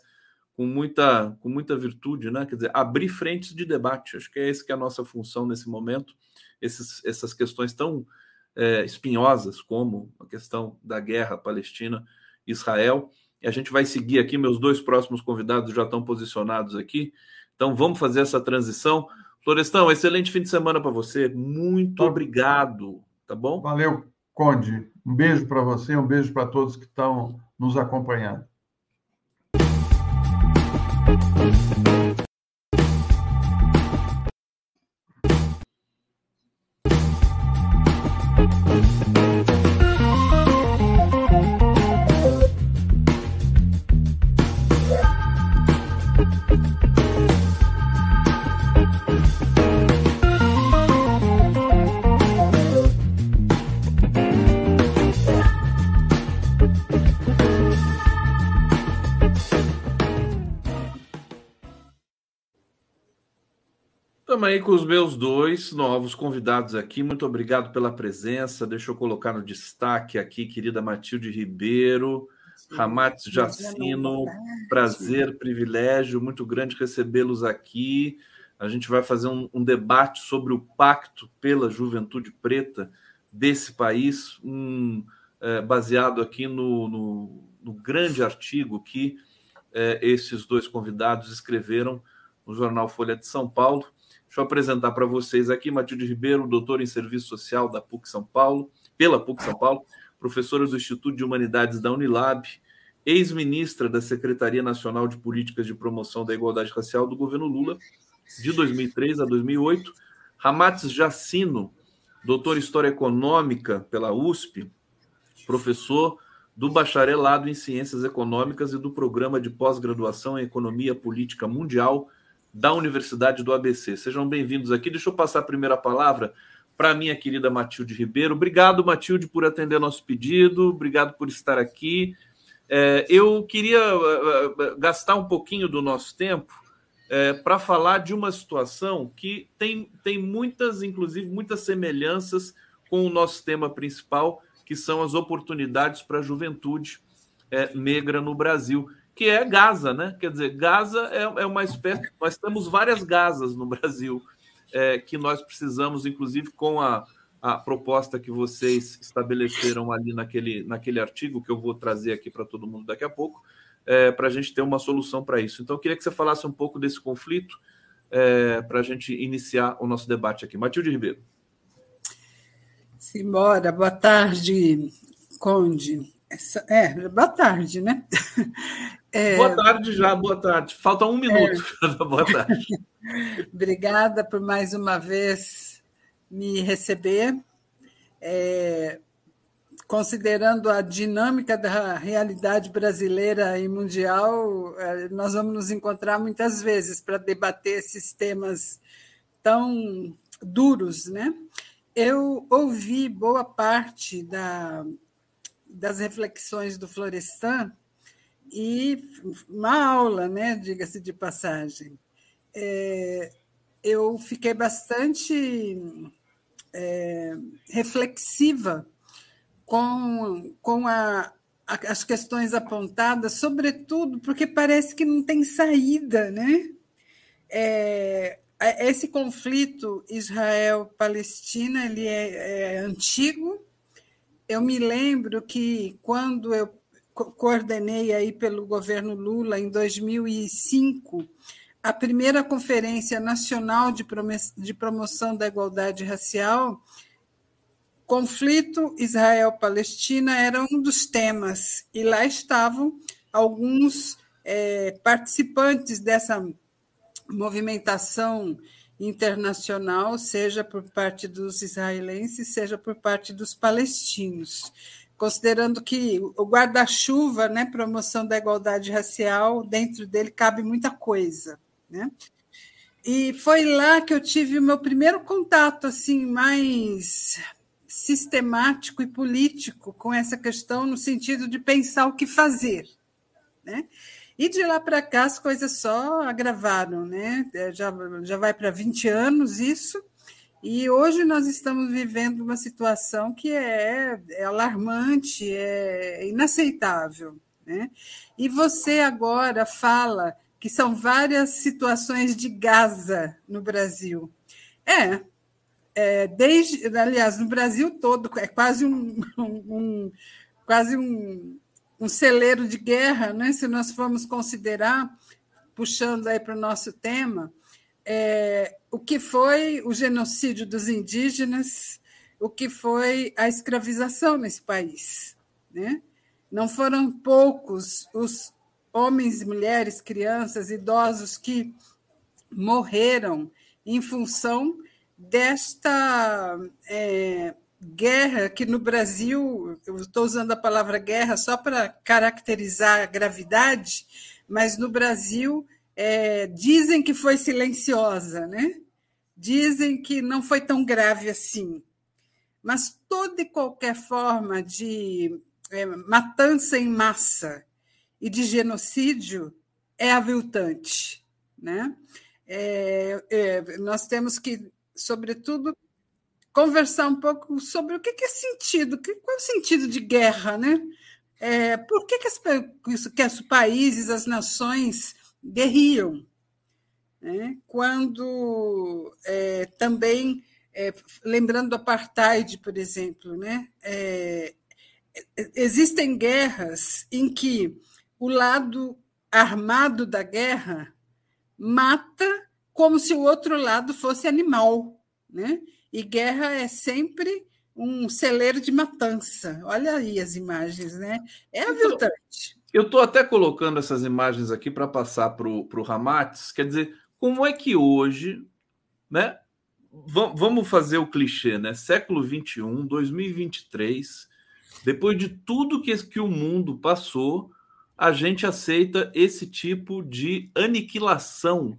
com muita, com muita virtude, né? Quer dizer, abrir frentes de debate. Acho que é esse que é a nossa função nesse momento. Esses, essas questões tão é, espinhosas como a questão da guerra Palestina-Israel. E a gente vai seguir aqui. Meus dois próximos convidados já estão posicionados aqui. Então vamos fazer essa transição. Florestão, excelente fim de semana para você. Muito obrigado. Tá bom? Valeu, Conde. Um beijo para você, um beijo para todos que estão nos acompanhando. Estamos aí com os meus dois novos convidados aqui. Muito obrigado pela presença. Deixa eu colocar no destaque aqui, querida Matilde Ribeiro, Ramatz Jacino. Prazer, privilégio muito grande recebê-los aqui. A gente vai fazer um, um, debate sobre o pacto pela juventude preta desse país, um, é, baseado aqui no, no, no, grande artigo que é, esses dois convidados escreveram no jornal Folha de São Paulo Deixa eu apresentar para vocês aqui Matilde Ribeiro, doutor em Serviço Social da PUC São Paulo, pela PUC São Paulo, professora do Instituto de Humanidades da Unilab, ex-ministra da Secretaria Nacional de Políticas de Promoção da Igualdade Racial do governo Lula, de 2003 a 2008. Ramatz Jacino, doutor em História Econômica pela USP, professor do bacharelado em Ciências Econômicas e do Programa de Pós-Graduação em Economia Política Mundial da Universidade do ABC. Sejam bem-vindos aqui. Deixa eu passar a primeira palavra para minha querida Matilde Ribeiro. Obrigado, Matilde, por atender nosso pedido. Obrigado por estar aqui. É, eu queria é, é, gastar um pouquinho do nosso tempo é, para falar de uma situação que tem, tem muitas, inclusive, muitas semelhanças com o nosso tema principal, que são as oportunidades para a juventude é, negra no Brasil que é Gaza, né? Quer dizer, Gaza é, é uma espécie. Nós temos várias Gazas no Brasil é, que nós precisamos, inclusive, com a, a proposta que vocês estabeleceram ali naquele, naquele artigo, que eu vou trazer aqui para todo mundo daqui a pouco, é, para a gente ter uma solução para isso. Então, eu queria que você falasse um pouco desse conflito é, para a gente iniciar o nosso debate aqui. Matilde Ribeiro. Simbora, boa tarde, Conde. É, boa tarde, né? É... Boa tarde já, boa tarde. Falta um minuto é... boa tarde. Obrigada por mais uma vez me receber. É... Considerando a dinâmica da realidade brasileira e mundial, é, nós vamos nos encontrar muitas vezes para debater esses temas tão duros, né? Eu ouvi boa parte da, das reflexões do Florestan e uma aula, né, diga-se de passagem. É, eu fiquei bastante é, reflexiva com, com a, as questões apontadas, sobretudo porque parece que não tem saída, né? É, esse conflito Israel-Palestina ele é, é, antigo. Eu me lembro que quando eu coordenei aí pelo governo Lula em 2005 a primeira conferência nacional de, de promoção da igualdade racial, conflito Israel-Palestina era um dos temas e lá estavam alguns é, participantes dessa movimentação internacional, seja por parte dos israelenses, seja por parte dos palestinos, considerando que o guarda-chuva, né, promoção da igualdade racial, dentro dele cabe muita coisa, né? E foi lá que eu tive o meu primeiro contato assim mais sistemático e político com essa questão no sentido de pensar o que fazer, né? E de lá para cá as coisas só agravaram, né? É, já, já vai para 20 anos isso, e hoje nós estamos vivendo uma situação que é, é alarmante, é inaceitável. Né? E você agora fala que são várias situações de Gaza no Brasil. É, é desde, aliás, no Brasil todo, é quase um, um quase um, um celeiro de guerra, né? se nós formos considerar, puxando aí para o nosso tema, é, o que foi o genocídio dos indígenas, o que foi a escravização nesse país. Né? Não foram poucos os homens, mulheres, crianças, idosos que morreram em função desta é, guerra que no Brasil, eu estou usando a palavra guerra só para caracterizar a gravidade, mas no Brasil é, dizem que foi silenciosa, né? Dizem que não foi tão grave assim. Mas toda e qualquer forma de é, matança em massa e de genocídio é aviltante, né? É, é, nós temos que, sobretudo, conversar um pouco sobre o que é sentido, qual é o sentido de guerra, né? É, por que, que, as, que os países, as nações guerriam? Né? Quando é, também, é, lembrando do apartheid, por exemplo, né? É, existem guerras em que o lado armado da guerra mata como se o outro lado fosse animal, né? E guerra é sempre um celeiro de matança. Olha aí as imagens, né? É aviltante. Eu estou até colocando essas imagens aqui para passar para o Ramates. Quer dizer, como é que hoje, né? Vamos fazer o clichê, né? Século 21, 2023, depois de tudo que, que o mundo passou, a gente aceita esse tipo de aniquilação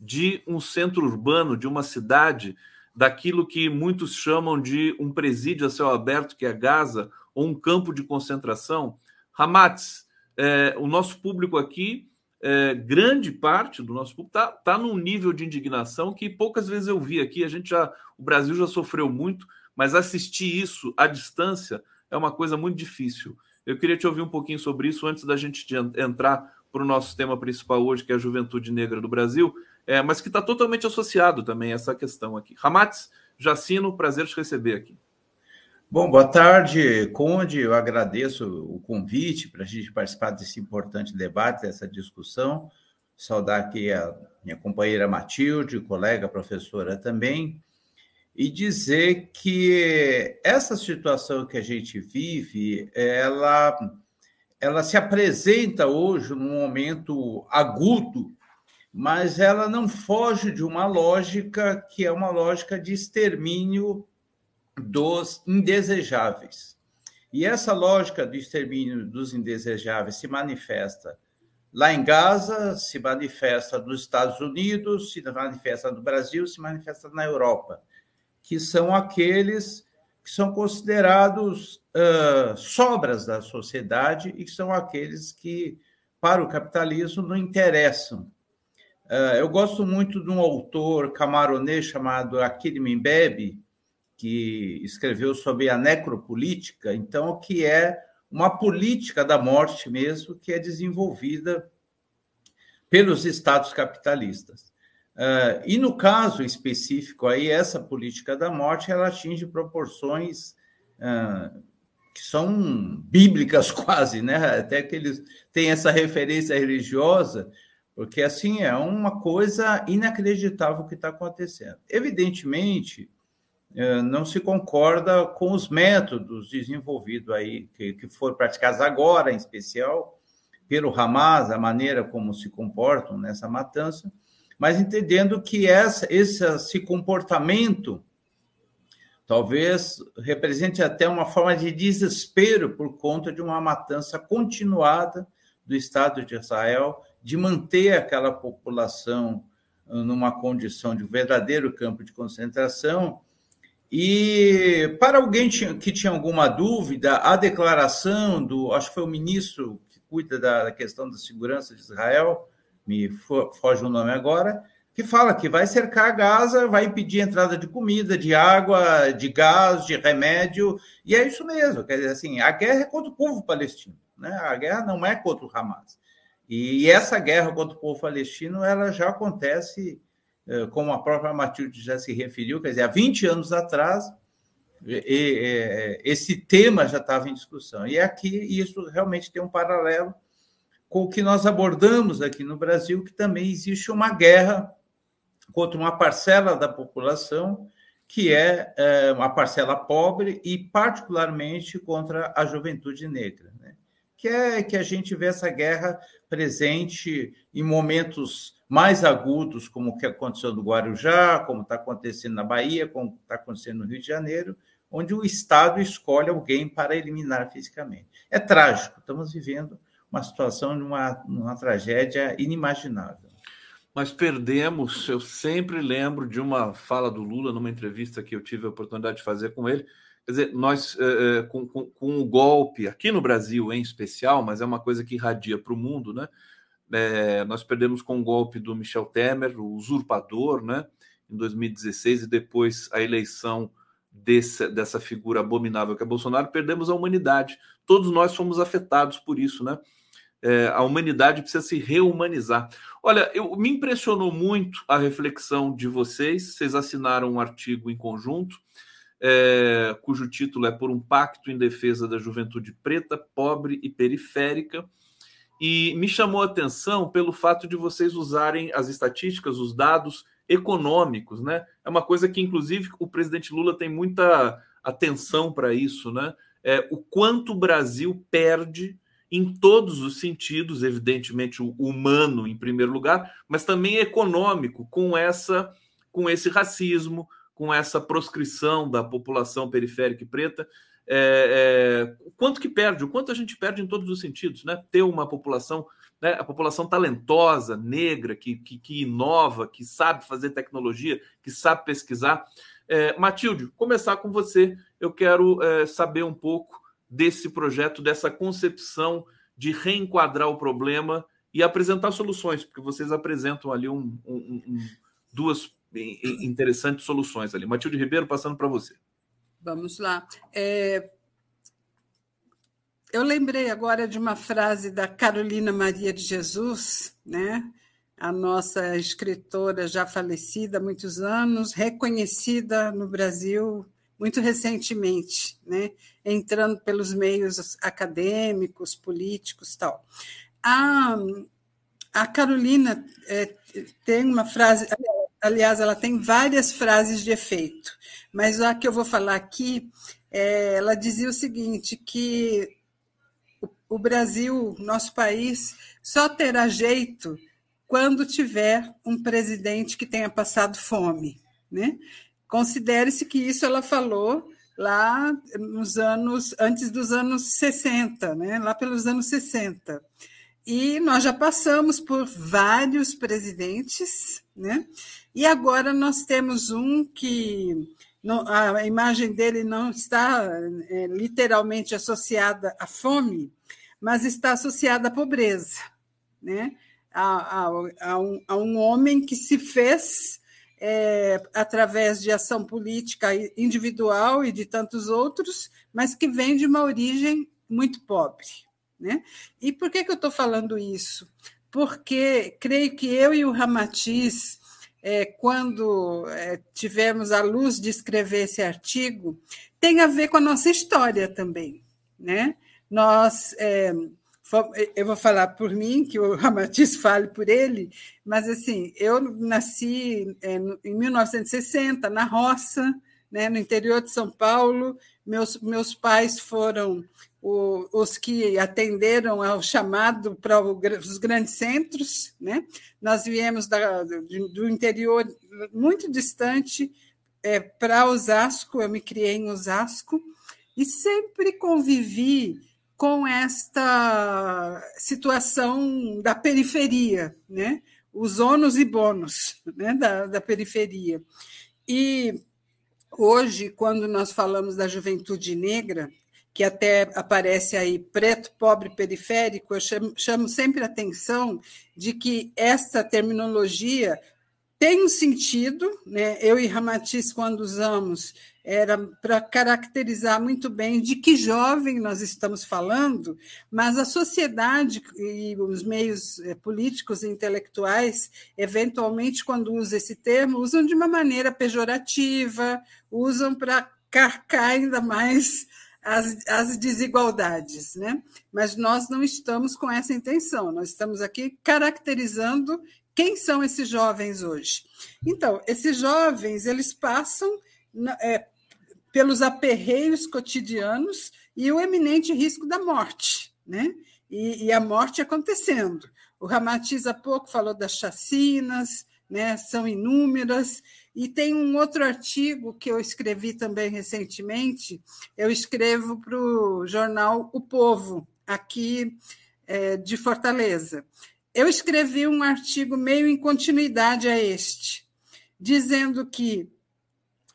de um centro urbano, de uma cidade daquilo que muitos chamam de um presídio a céu aberto, que é Gaza, ou um campo de concentração. Hamas, é, o nosso público aqui, é, grande parte do nosso público está tá num nível de indignação que poucas vezes eu vi aqui. A gente já, o Brasil já sofreu muito, mas assistir isso à distância é uma coisa muito difícil. Eu queria te ouvir um pouquinho sobre isso antes da gente entrar para o nosso tema principal hoje, que é a juventude negra do Brasil é, mas que está totalmente associado também a essa questão aqui. Ramatz, Jacino, prazer te receber aqui. Bom, boa tarde, Conde. Eu agradeço o convite para a gente participar desse importante debate, dessa discussão. Saudar aqui a minha companheira Matilde, colega professora também, e dizer que essa situação que a gente vive, ela, ela se apresenta hoje num momento agudo mas ela não foge de uma lógica que é uma lógica de extermínio dos indesejáveis. E essa lógica do extermínio dos indesejáveis se manifesta lá em Gaza, se manifesta nos Estados Unidos, se manifesta no Brasil, se manifesta na Europa, que são aqueles que são considerados uh, sobras da sociedade e que são aqueles que, para o capitalismo, não interessam Uh, eu gosto muito de um autor camaronês chamado Akili Mbembe, que escreveu sobre a necropolítica, então, que é uma política da morte mesmo que é desenvolvida pelos estados capitalistas. Uh, e no caso específico aí, essa política da morte, ela atinge proporções uh, que são bíblicas quase, né? Até que eles têm essa referência religiosa, porque assim é uma coisa inacreditável que está acontecendo. Evidentemente, não se concorda com os métodos desenvolvidos aí, que, que foram praticados agora, em especial, pelo Hamas, a maneira como se comportam nessa matança, mas entendendo que essa, esse, esse comportamento talvez represente até uma forma de desespero por conta de uma matança continuada do Estado de Israel, de manter aquela população ah, numa condição de verdadeiro campo de concentração. E para alguém que tinha alguma dúvida, a declaração do, acho que foi o ministro que cuida da questão da segurança de Israel, me foge o nome agora, que fala que vai cercar Gaza, vai impedir a entrada de comida, de água, de gás, de remédio, e é isso mesmo. Quer dizer, assim, a guerra é contra o povo palestino, né? A guerra não é contra o Hamas. E essa guerra contra o povo palestino, ela já acontece, como a própria Matilde já se referiu, quer dizer, há 20 anos atrás, esse tema já estava em discussão. E aqui isso realmente tem um paralelo com o que nós abordamos aqui no Brasil, que também existe uma guerra contra uma parcela da população que é, é uma parcela pobre e particularmente contra a juventude negra, né? que é que a gente vê essa guerra presente em momentos mais agudos, como o que aconteceu no Guarujá, como está acontecendo na Bahia, como está acontecendo no Rio de Janeiro, onde o Estado escolhe alguém para eliminar fisicamente. É trágico, estamos vivendo uma situação de uma, uma tragédia inimaginável. Mas perdemos, eu sempre lembro de uma fala do Lula numa entrevista que eu tive a oportunidade de fazer com ele. Quer dizer, nós, é, com, com, com o golpe, aqui no Brasil em especial, mas é uma coisa que irradia para o mundo, né? É, nós perdemos com o golpe do Michel Temer, o usurpador, né? Em 2016, e depois a eleição desse, dessa figura abominável que é Bolsonaro, perdemos a humanidade. Todos nós fomos afetados por isso, né? é, a humanidade precisa se reumanizar. Olha, eu, me impressionou muito a reflexão de vocês. Vocês assinaram um artigo em conjunto, é, cujo título é Por um Pacto em Defesa da Juventude Preta, Pobre e Periférica. E me chamou a atenção pelo fato de vocês usarem as estatísticas, os dados econômicos, né? É uma coisa que, inclusive, o presidente Lula tem muita atenção para isso, né? É, o quanto o Brasil perde em todos os sentidos, evidentemente o humano em primeiro lugar, mas também econômico, com essa com esse racismo, com essa proscrição da população periférica e preta. É, é, quanto que perde, o quanto a gente perde em todos os sentidos, né? Ter uma população, né, a população talentosa, negra, que, que, que inova, que sabe fazer tecnologia, que sabe pesquisar. É, Matilde, começar com você. Eu quero é, saber um pouco desse projeto, dessa concepção de reenquadrar o problema e apresentar soluções, porque vocês apresentam ali um, um, um, duas interessantes soluções ali. Matilde Ribeiro, passando para você. Vamos lá. É... Eu lembrei agora de uma frase da Carolina Maria de Jesus, né? a nossa escritora já falecida há muitos anos, reconhecida no Brasil muito recentemente, né, entrando pelos meios acadêmicos, políticos tal. A, a Carolina é, tem uma frase, aliás, ela tem várias frases de efeito, mas a que eu vou falar aqui, é, ela dizia o seguinte, que o, o Brasil, nosso país, só terá jeito quando tiver um presidente que tenha passado fome. Né? Considere-se que isso ela falou lá nos anos antes dos anos 60, né? lá pelos anos 60. E nós já passamos por vários presidentes, né? E agora nós temos um que a imagem dele não está é, literalmente associada à fome, mas está associada à pobreza, né? A, a, a, um, a um homem que se fez é, através de ação política individual e de tantos outros, mas que vem de uma origem muito pobre. Né? E por que, que eu estou falando isso? Porque creio que eu e o Ramatiz, é, quando é, tivemos a luz de escrever esse artigo, tem a ver com a nossa história também. Né? Nós. É, eu vou falar por mim, que o Ramatiz fale por ele, mas assim, eu nasci é, em 1960 na roça, né, no interior de São Paulo. Meus, meus pais foram o, os que atenderam ao chamado para os grandes centros. Né? Nós viemos da, do, interior muito distante é, para Osasco, eu me criei em Osasco, e sempre convivi com esta situação da periferia, né? os ônus e bônus né? da, da periferia. E hoje, quando nós falamos da juventude negra, que até aparece aí preto, pobre, periférico, eu chamo, chamo sempre a atenção de que essa terminologia tem um sentido, né? eu e Ramatiz, quando usamos, era para caracterizar muito bem de que jovem nós estamos falando, mas a sociedade e os meios eh, políticos e intelectuais, eventualmente, quando usam esse termo, usam de uma maneira pejorativa, usam para carcar ainda mais as, as desigualdades, né? Mas nós não estamos com essa intenção, nós estamos aqui caracterizando quem são esses jovens hoje. Então, esses jovens, eles passam é, pelos aperreios cotidianos e o eminente risco da morte, né? E, e a morte acontecendo. O Ramatiz há pouco falou das chacinas, né? São inúmeras. E tem um outro artigo que eu escrevi também recentemente. Eu escrevo para o jornal O Povo, aqui é, de Fortaleza. Eu escrevi um artigo meio em continuidade a este, dizendo que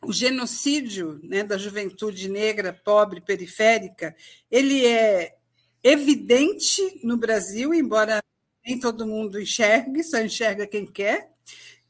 o genocídio né, da juventude negra, pobre, periférica, ele é evidente no Brasil, embora nem todo mundo enxergue, só enxerga quem quer.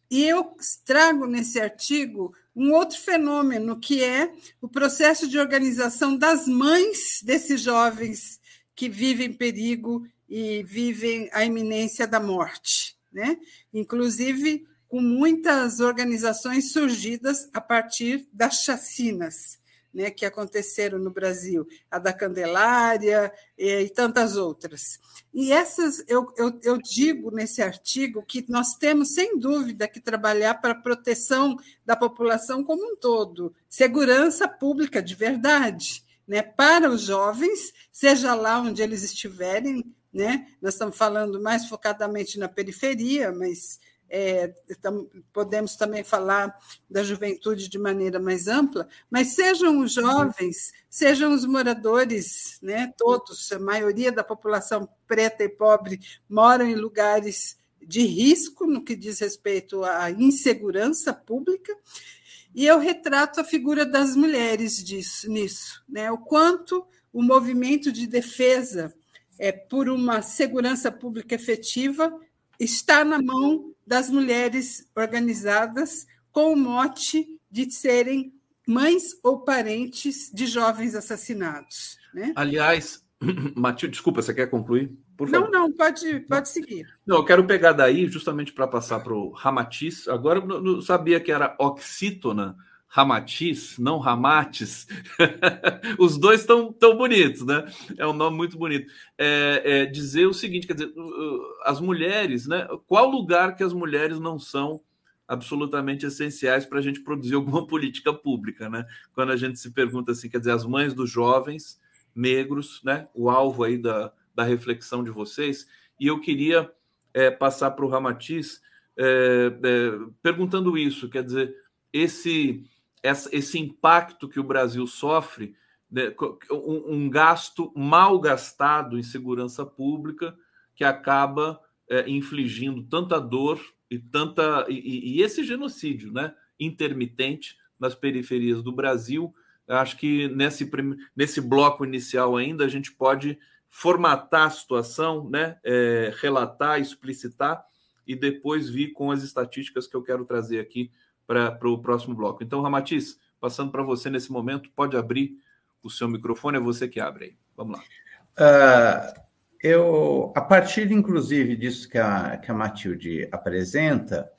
E eu trago nesse artigo um outro fenômeno, que é o processo de organização das mães desses jovens que vivem perigo e vivem a iminência da morte. Né? Inclusive, com muitas organizações surgidas a partir das chacinas né, que aconteceram no Brasil, a da Candelária e, e tantas outras. E essas, eu, eu, eu, digo nesse artigo que nós temos, sem dúvida, que trabalhar para a proteção da população como um todo, segurança pública de verdade, né, para os jovens, seja lá onde eles estiverem. Né? Nós estamos falando mais focadamente na periferia, mas é, podemos também falar da juventude de maneira mais ampla, mas sejam os jovens, sejam os moradores, né, todos, a maioria da população preta e pobre moram em lugares de risco no que diz respeito à insegurança pública, e eu retrato a figura das mulheres disso, nisso, né, o quanto o movimento de defesa é, por uma segurança pública efetiva está na mão das mulheres organizadas com o mote de serem mães ou parentes de jovens assassinados. Né? Aliás, Matilde, desculpa, você quer concluir? Por favor. Não, não, pode, pode seguir. Não, eu quero pegar daí justamente para passar para o Ramatiz. Agora eu não sabia que era oxítona, Ramatiz, não Ramates. Os dois estão tão bonitos, né? É um nome muito bonito. É, é, dizer o seguinte, quer dizer, as mulheres, né? Qual lugar que as mulheres não são absolutamente essenciais para a gente produzir alguma política pública, né? Quando a gente se pergunta assim, quer dizer, as mães dos jovens negros, né? O alvo aí da, da reflexão de vocês. E eu queria é, passar para o Ramatiz é, é, perguntando isso, quer dizer, esse esse impacto que o Brasil sofre, né, um, gasto mal gastado em segurança pública que acaba é, infligindo tanta dor e tanta e, e, esse genocídio, né, intermitente nas periferias do Brasil. Acho que nesse, nesse bloco inicial ainda a gente pode formatar a situação, né, é, relatar, explicitar e depois vir com as estatísticas que eu quero trazer aqui para o próximo bloco. Então, Ramatiz, passando para você nesse momento, pode abrir o seu microfone, é você que abre aí. Vamos lá. Uh, eu, a partir, inclusive, disso que a, que a Matilde apresenta,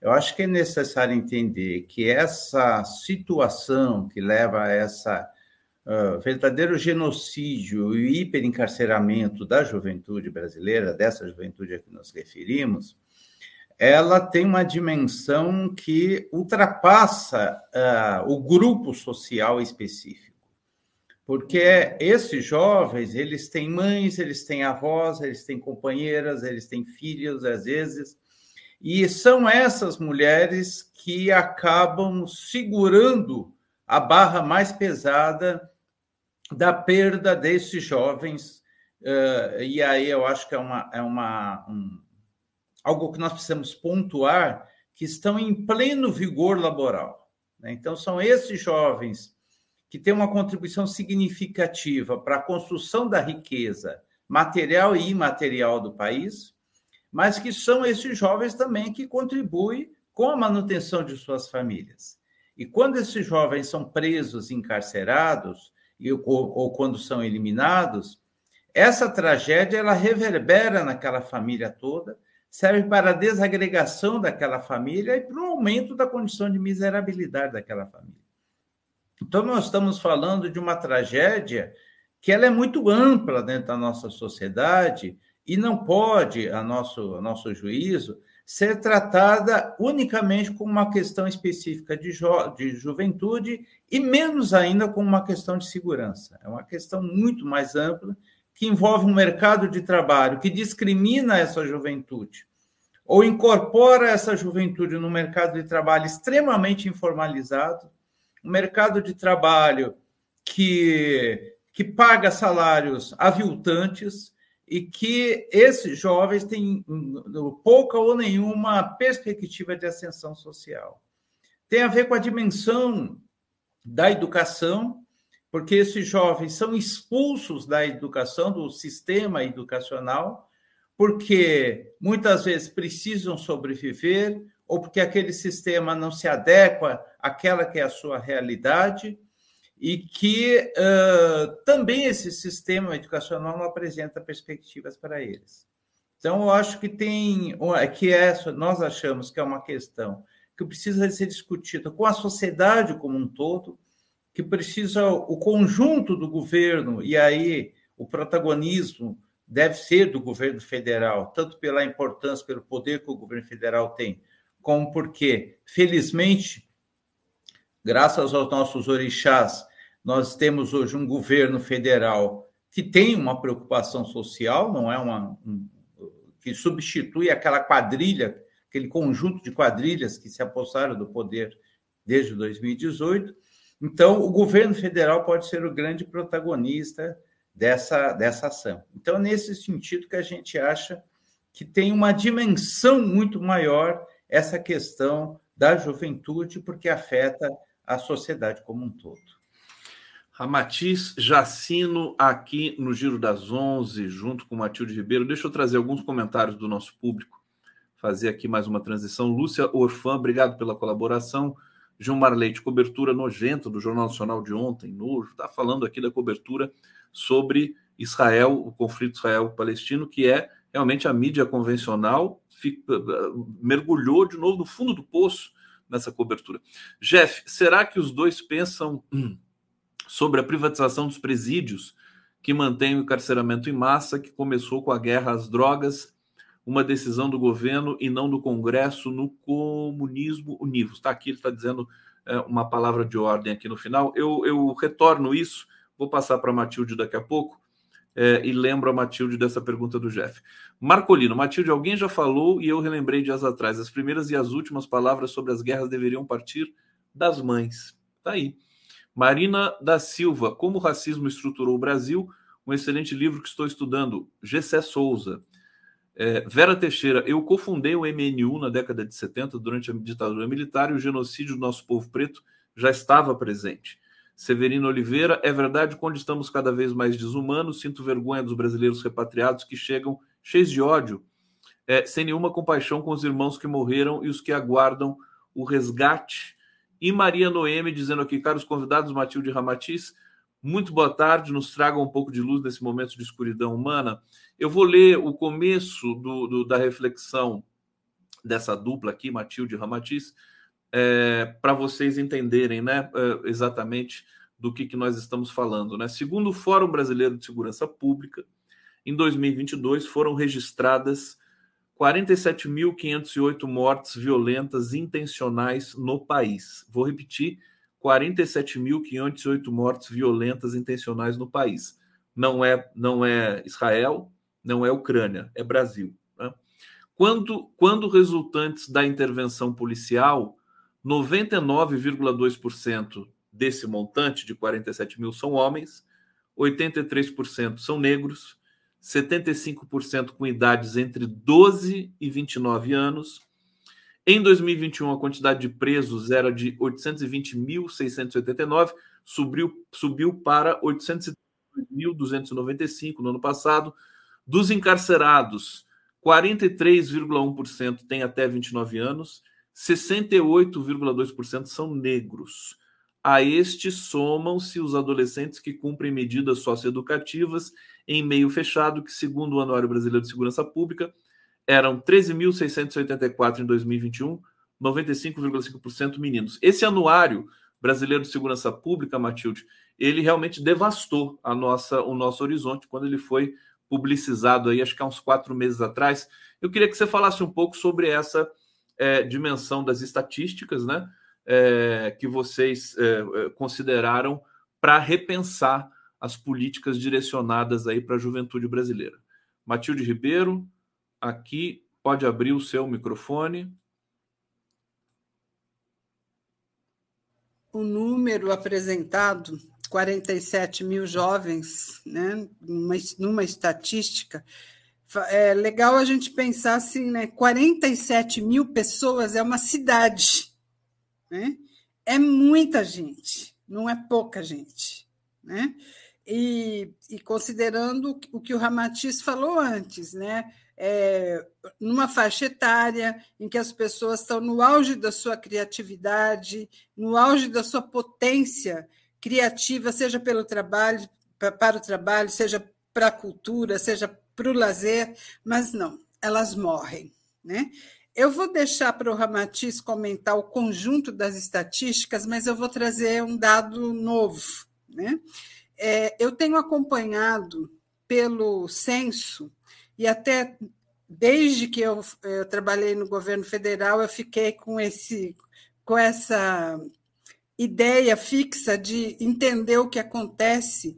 eu acho que é necessário entender que essa situação que leva a essa uh, verdadeiro genocídio e hiperencarceramento da juventude brasileira, dessa juventude a que nos referimos, ela tem uma dimensão que ultrapassa uh, o grupo social específico. Porque esses jovens, eles têm mães, eles têm avós, eles têm companheiras, eles têm filhos, às vezes, e são essas mulheres que acabam segurando a barra mais pesada da perda desses jovens. Uh, e aí eu acho que é, uma, é uma, um, algo que nós precisamos pontuar, que estão em pleno vigor laboral. Né? Então, são esses jovens que têm uma contribuição significativa para a construção da riqueza material e imaterial do país, mas que são esses jovens também que contribuem com a manutenção de suas famílias. E quando esses jovens são presos, encarcerados, ou, quando são eliminados, essa tragédia ela reverbera naquela família toda, serve para a desagregação daquela família e para o aumento da condição de miserabilidade daquela família. Então, nós estamos falando de uma tragédia que ela é muito ampla dentro da nossa sociedade e não pode, a nosso, a nosso juízo, ser tratada unicamente como uma questão específica de, de juventude e menos ainda como uma questão de segurança. É uma questão muito mais ampla que envolve um mercado de trabalho que discrimina essa juventude ou incorpora essa juventude no mercado de trabalho extremamente informalizado, um mercado de trabalho que, que paga salários aviltantes e que esses jovens têm pouca ou nenhuma perspectiva de ascensão social. Tem a ver com a dimensão da educação porque esses jovens são expulsos da educação, do sistema educacional, porque muitas vezes precisam sobreviver, ou porque aquele sistema não se adequa àquela que é a sua realidade, e que uh, também esse sistema educacional não apresenta perspectivas para eles. Então, eu acho que tem que essa nós achamos que é uma questão que precisa ser discutida com a sociedade como um todo, que precisa o conjunto do governo, e aí o protagonismo deve ser do governo federal, tanto pela importância, pelo poder que o governo federal tem, como porque, felizmente, graças aos nossos orixás, nós temos hoje um governo federal que tem uma preocupação social, não é uma um, que substitui aquela quadrilha, aquele conjunto de quadrilhas que se apossaram do poder desde 2018, então, o governo federal pode ser o grande protagonista dessa, dessa ação. Então, nesse sentido que a gente acha que tem uma dimensão muito maior essa questão da juventude, porque afeta a sociedade como um todo. Ramatiz Jacino aqui no Giro das Onze, junto com Matilde Ribeiro. Deixa eu trazer alguns comentários do nosso público, fazer aqui mais uma transição. Lúcia Orfã, obrigado pela colaboração. Gilmar Leite, cobertura nojenta do Jornal Nacional de ontem, nojo, está falando aqui da cobertura sobre Israel, o conflito Israel-Palestino, que é realmente a mídia convencional fica, mergulhou de novo no fundo do poço nessa cobertura. Jeff, será que os dois pensam hum, sobre a privatização dos presídios que mantém o encarceramento em massa, que começou com a guerra às drogas uma decisão do governo e não do Congresso no comunismo univos. Está aqui, ele está dizendo é, uma palavra de ordem aqui no final. Eu, eu retorno isso, vou passar para a Matilde daqui a pouco. É, e lembro a Matilde dessa pergunta do Jeff. Marcolino, Matilde, alguém já falou e eu relembrei dias atrás. As primeiras e as últimas palavras sobre as guerras deveriam partir das mães. Tá aí. Marina da Silva, Como o Racismo Estruturou o Brasil, um excelente livro que estou estudando. Gessé Souza. É, Vera Teixeira, eu cofundei o MNU na década de 70, durante a ditadura militar, e o genocídio do nosso povo preto já estava presente. Severino Oliveira, é verdade, quando estamos cada vez mais desumanos, sinto vergonha dos brasileiros repatriados que chegam cheios de ódio, é, sem nenhuma compaixão com os irmãos que morreram e os que aguardam o resgate. E Maria Noemi dizendo aqui, caros convidados, Matilde Ramatiz, Muito boa tarde, nos traga um pouco de luz nesse momento de escuridão humana. Eu vou ler o começo do, do da reflexão dessa dupla aqui, Matilde e Ramatiz, é, para vocês entenderem né, é, exatamente do que, que nós estamos falando. Né? Segundo o Fórum Brasileiro de Segurança Pública, em 2022 foram registradas 47.508 mortes violentas intencionais no país. Vou repetir: 47.508 mortes violentas intencionais no país. Não é, não é Israel, não é Ucrânia, é Brasil. Né? Quando, quando resultantes da intervenção policial, 99,2% desse montante de 47 mil são homens, 83% são negros, 75% com idades entre 12 e 29 anos. Em 2021, a quantidade de presos era de 820.689, subiu, subiu para 802.295 no ano passado. Dos encarcerados, 43,1% têm até 29 anos, 68,2% são negros. A estes somam-se os adolescentes que cumprem medidas socioeducativas em meio fechado, que, segundo o Anuário Brasileiro de Segurança Pública, eram 13.684 em 2021, 95,5% meninos. Esse Anuário Brasileiro de Segurança Pública, Matilde, ele realmente devastou a nossa, o nosso horizonte quando ele foi publicizado aí, acho que há uns quatro meses atrás. Eu queria que você falasse um pouco sobre essa é, dimensão das estatísticas, né? é, que vocês é, é consideraram para repensar as políticas direcionadas aí para a juventude brasileira. Matilde Ribeiro, aqui pode abrir o seu microfone. O número apresentado, 47 mil jovens, né, numa, numa estatística, é legal a gente pensar assim, né? 47 mil pessoas é uma cidade. Né? É muita gente, não é pouca gente. Né? E, e considerando o que o Ramatiz falou antes, né? É, numa faixa etária em que as pessoas estão no auge da sua criatividade, no auge da sua potência criativa, seja pelo trabalho, para o trabalho, seja para a cultura, seja para o lazer, mas não, elas morrem. Né? Eu vou deixar para o Ramatiz comentar o conjunto das estatísticas, mas eu vou trazer um dado novo. Né? É, eu tenho acompanhado pelo censo, e até desde que eu, eu, trabalhei no governo federal, eu fiquei com, esse, com essa ideia fixa de entender o que acontece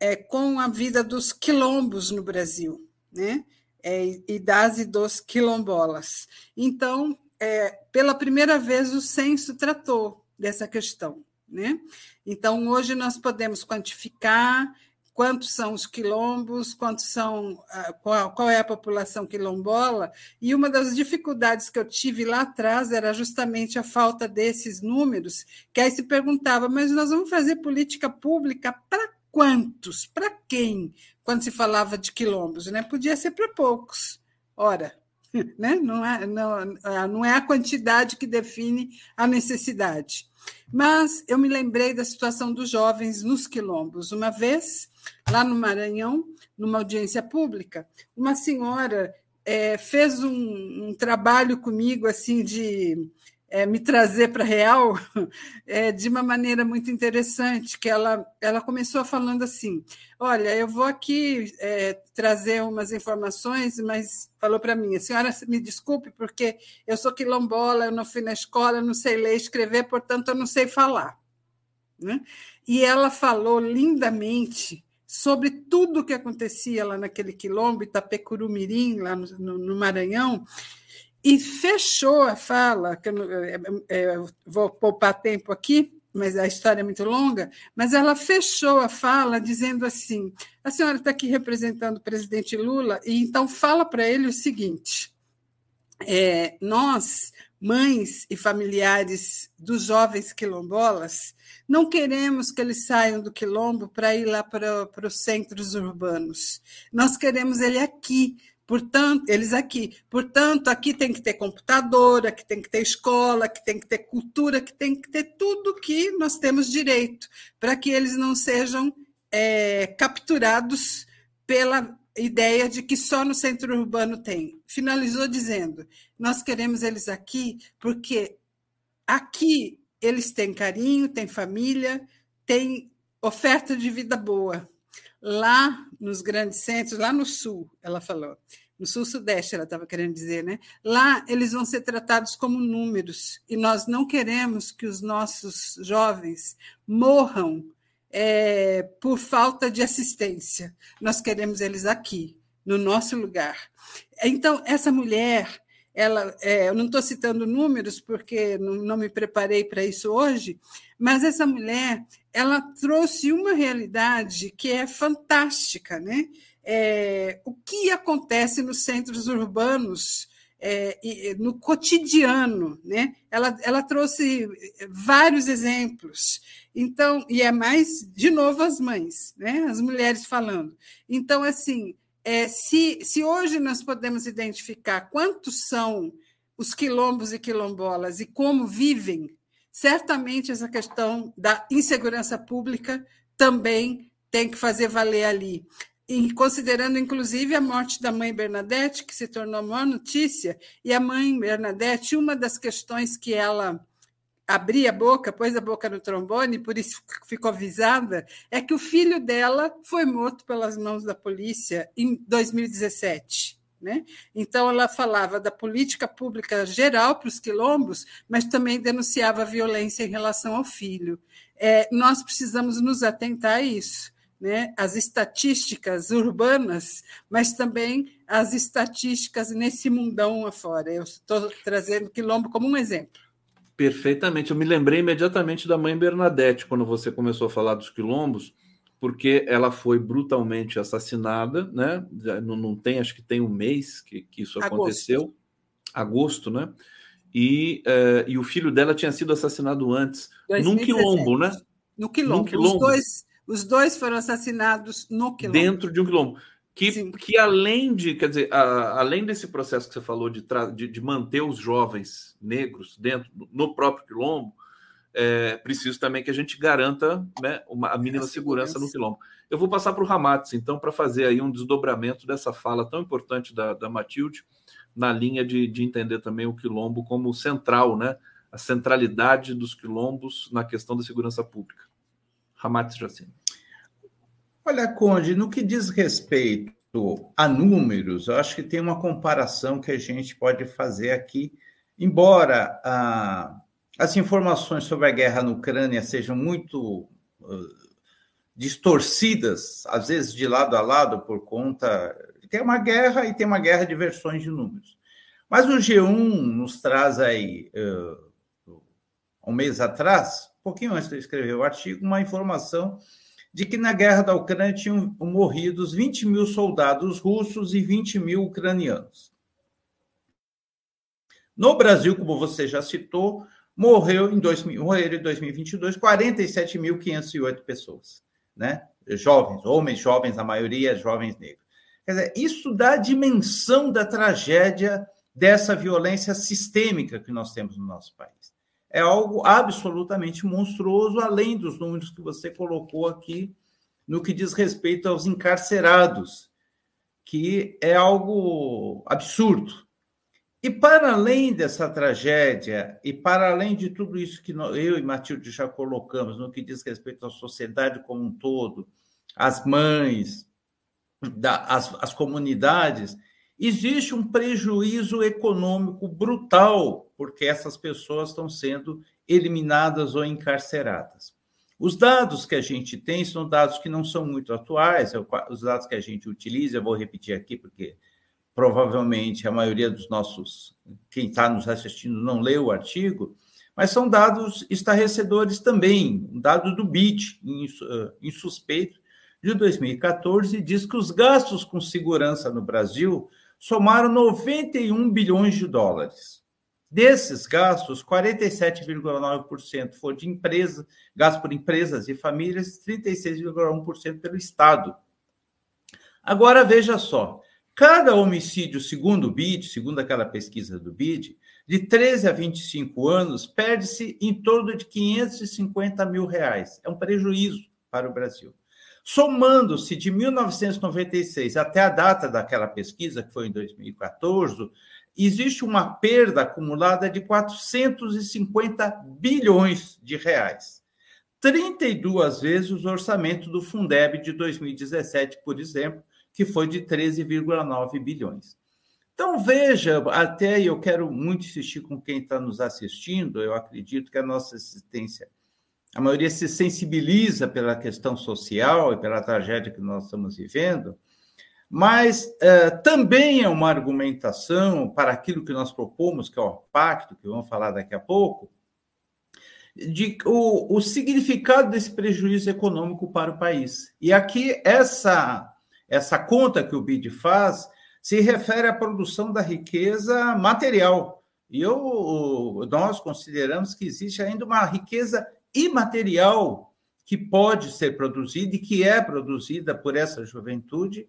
é, com a vida dos quilombos no Brasil. Né? é, e das e dos quilombolas. Então, é, pela primeira vez, o censo tratou dessa questão. Né? Então, hoje nós podemos quantificar quantos são os quilombos, quantos são qual, qual, é a população quilombola, e uma das dificuldades que eu tive lá atrás era justamente a falta desses números, que aí se perguntava, mas nós vamos fazer política pública para quantos? Para quem? Quando se falava de quilombos, né? Podia ser para poucos. Ora, né? não, é, não, não é a quantidade que define a necessidade. Mas eu me lembrei da situação dos jovens nos quilombos. Uma vez, lá no Maranhão, numa audiência pública, uma senhora é, fez um, um, trabalho comigo assim de é, me trazer para real é, de uma maneira muito interessante, que ela, ela começou falando assim, olha, eu vou aqui é, trazer umas informações, mas falou para mim, a senhora me desculpe, porque eu sou quilombola, eu não fui na escola, eu não sei ler e escrever, portanto, eu não sei falar. Né? E ela falou lindamente sobre tudo o que acontecia lá naquele quilombo, Itapecurumirim, lá no, no, Maranhão, e fechou a fala, que eu, é, é, eu vou poupar tempo aqui, mas a história é muito longa, mas ela fechou a fala dizendo assim: a senhora está aqui representando o presidente Lula, e então fala para ele o seguinte: é, nós, mães e familiares dos jovens quilombolas, não queremos que eles saiam do quilombo para ir lá para, para os centros urbanos. Nós queremos ele aqui, Portanto, eles aqui. Portanto, aqui tem que ter computador, aqui tem que ter escola, aqui tem que ter cultura, aqui tem que ter tudo que nós temos direito, para que eles não sejam é, capturados pela ideia de que só no centro urbano tem. Finalizou dizendo: nós queremos eles aqui porque aqui eles têm carinho, têm família, têm oferta de vida boa lá nos grandes centros, lá no sul, ela falou, no sul-sudeste, ela estava querendo dizer, né? Lá eles vão ser tratados como números e nós não queremos que os nossos jovens morram é, por falta de assistência. Nós queremos eles aqui, no nosso lugar. Então, essa mulher, ela, é, eu não estou citando números porque não, não me preparei para isso hoje, mas essa mulher ela trouxe uma realidade que é fantástica, né? É, o que acontece nos centros urbanos é, no cotidiano, né? Ela, ela trouxe vários exemplos. Então, e é mais de novo as mães, né? As mulheres falando. Então, assim, é, se, se hoje nós podemos identificar quantos são os quilombos e quilombolas e como vivem certamente essa questão da insegurança pública também tem que fazer valer ali. E considerando, inclusive, a morte da mãe Bernadette, que se tornou maior notícia, e a mãe Bernadette, uma das questões que ela abria a boca, pôs a boca no trombone, por isso ficou avisada, é que o filho dela foi morto pelas mãos da polícia em 2017. Né? Então, ela falava da política pública geral para os quilombos, mas também denunciava violência em relação ao filho. É, nós precisamos nos atentar a isso, né? as estatísticas urbanas, mas também as estatísticas nesse mundão afora. Eu estou trazendo quilombo como um exemplo. Perfeitamente. Eu me lembrei imediatamente da mãe Bernadette, quando você começou a falar dos quilombos porque ela foi brutalmente assassinada, né? Não, não tem, acho que tem um mês que, que isso agosto. aconteceu, agosto, né? E, uh, e o filho dela tinha sido assassinado antes, 2017. num quilombo, né? No quilombo. Num quilombo. Os, dois, os dois foram assassinados no quilombo. Dentro de um quilombo. Que, que além de, quer dizer, a, além desse processo que você falou de, de, de manter os jovens negros dentro, no próprio quilombo, é preciso também que a gente garanta né, uma, a mínima segurança no quilombo. Eu vou passar para o Ramatz, então, para fazer aí um desdobramento dessa fala tão importante da, da Matilde, na linha de, de entender também o quilombo como central, né? A centralidade dos quilombos na questão da segurança pública. Ramatz Jacino. Olha, Conde, no que diz respeito a números, eu acho que tem uma comparação que a gente pode fazer aqui, embora a as informações sobre a guerra na Ucrânia sejam muito uh, distorcidas, às vezes de lado a lado, por conta. Tem uma guerra e tem uma guerra de versões de números. Mas o G1 nos traz aí, uh, um mês atrás, um pouquinho antes de eu escrever o artigo, uma informação de que na guerra da Ucrânia tinham morrido 20 mil soldados russos e 20 mil ucranianos. No Brasil, como você já citou, morreu em, 2000, morreram em 2022 47.508 pessoas, né? Jovens, homens jovens, a maioria jovens negros. Quer dizer, isso dá a dimensão da tragédia dessa violência sistêmica que nós temos no nosso país. É algo absolutamente monstruoso, além dos números que você colocou aqui no que diz respeito aos encarcerados, que é algo absurdo. E para além dessa tragédia, e para além de tudo isso que eu e Matilde já colocamos no que diz respeito à sociedade como um todo, as mães, as comunidades, existe um prejuízo econômico brutal, porque essas pessoas estão sendo eliminadas ou encarceradas. Os dados que a gente tem são dados que não são muito atuais, os dados que a gente utiliza, eu vou repetir aqui porque provavelmente a maioria dos nossos, quem está nos assistindo, não leu o artigo, mas são dados estarrecedores também. Um dado do BIT, em, em suspeito, de 2014, diz que os gastos com segurança no Brasil somaram 91 bilhões de dólares. Desses gastos, 47,9% foram de empresa, gasto por empresas e famílias, 36,1% pelo Estado. Agora veja só, Cada homicídio, segundo o BID, segundo aquela pesquisa do BID, de 13 a 25 anos, perde-se em torno de 550 mil reais. É um prejuízo para o Brasil. Somando-se de 1996 até a data daquela pesquisa, que foi em 2014, existe uma perda acumulada de 450 bilhões de reais. 32 vezes o orçamento do Fundeb de 2017, por exemplo, que foi de 13,9 bilhões. Então, veja, até eu quero muito insistir com quem está nos assistindo, eu acredito que a nossa assistência, a maioria se sensibiliza pela questão social e pela tragédia que nós estamos vivendo, mas eh, também é uma argumentação para aquilo que nós propomos, que é o pacto, que vamos falar daqui a pouco, de o, o significado desse prejuízo econômico para o país. E aqui, essa, essa conta que o BID faz se refere à produção da riqueza material. E eu, nós consideramos que existe ainda uma riqueza imaterial que pode ser produzida e que é produzida por essa juventude,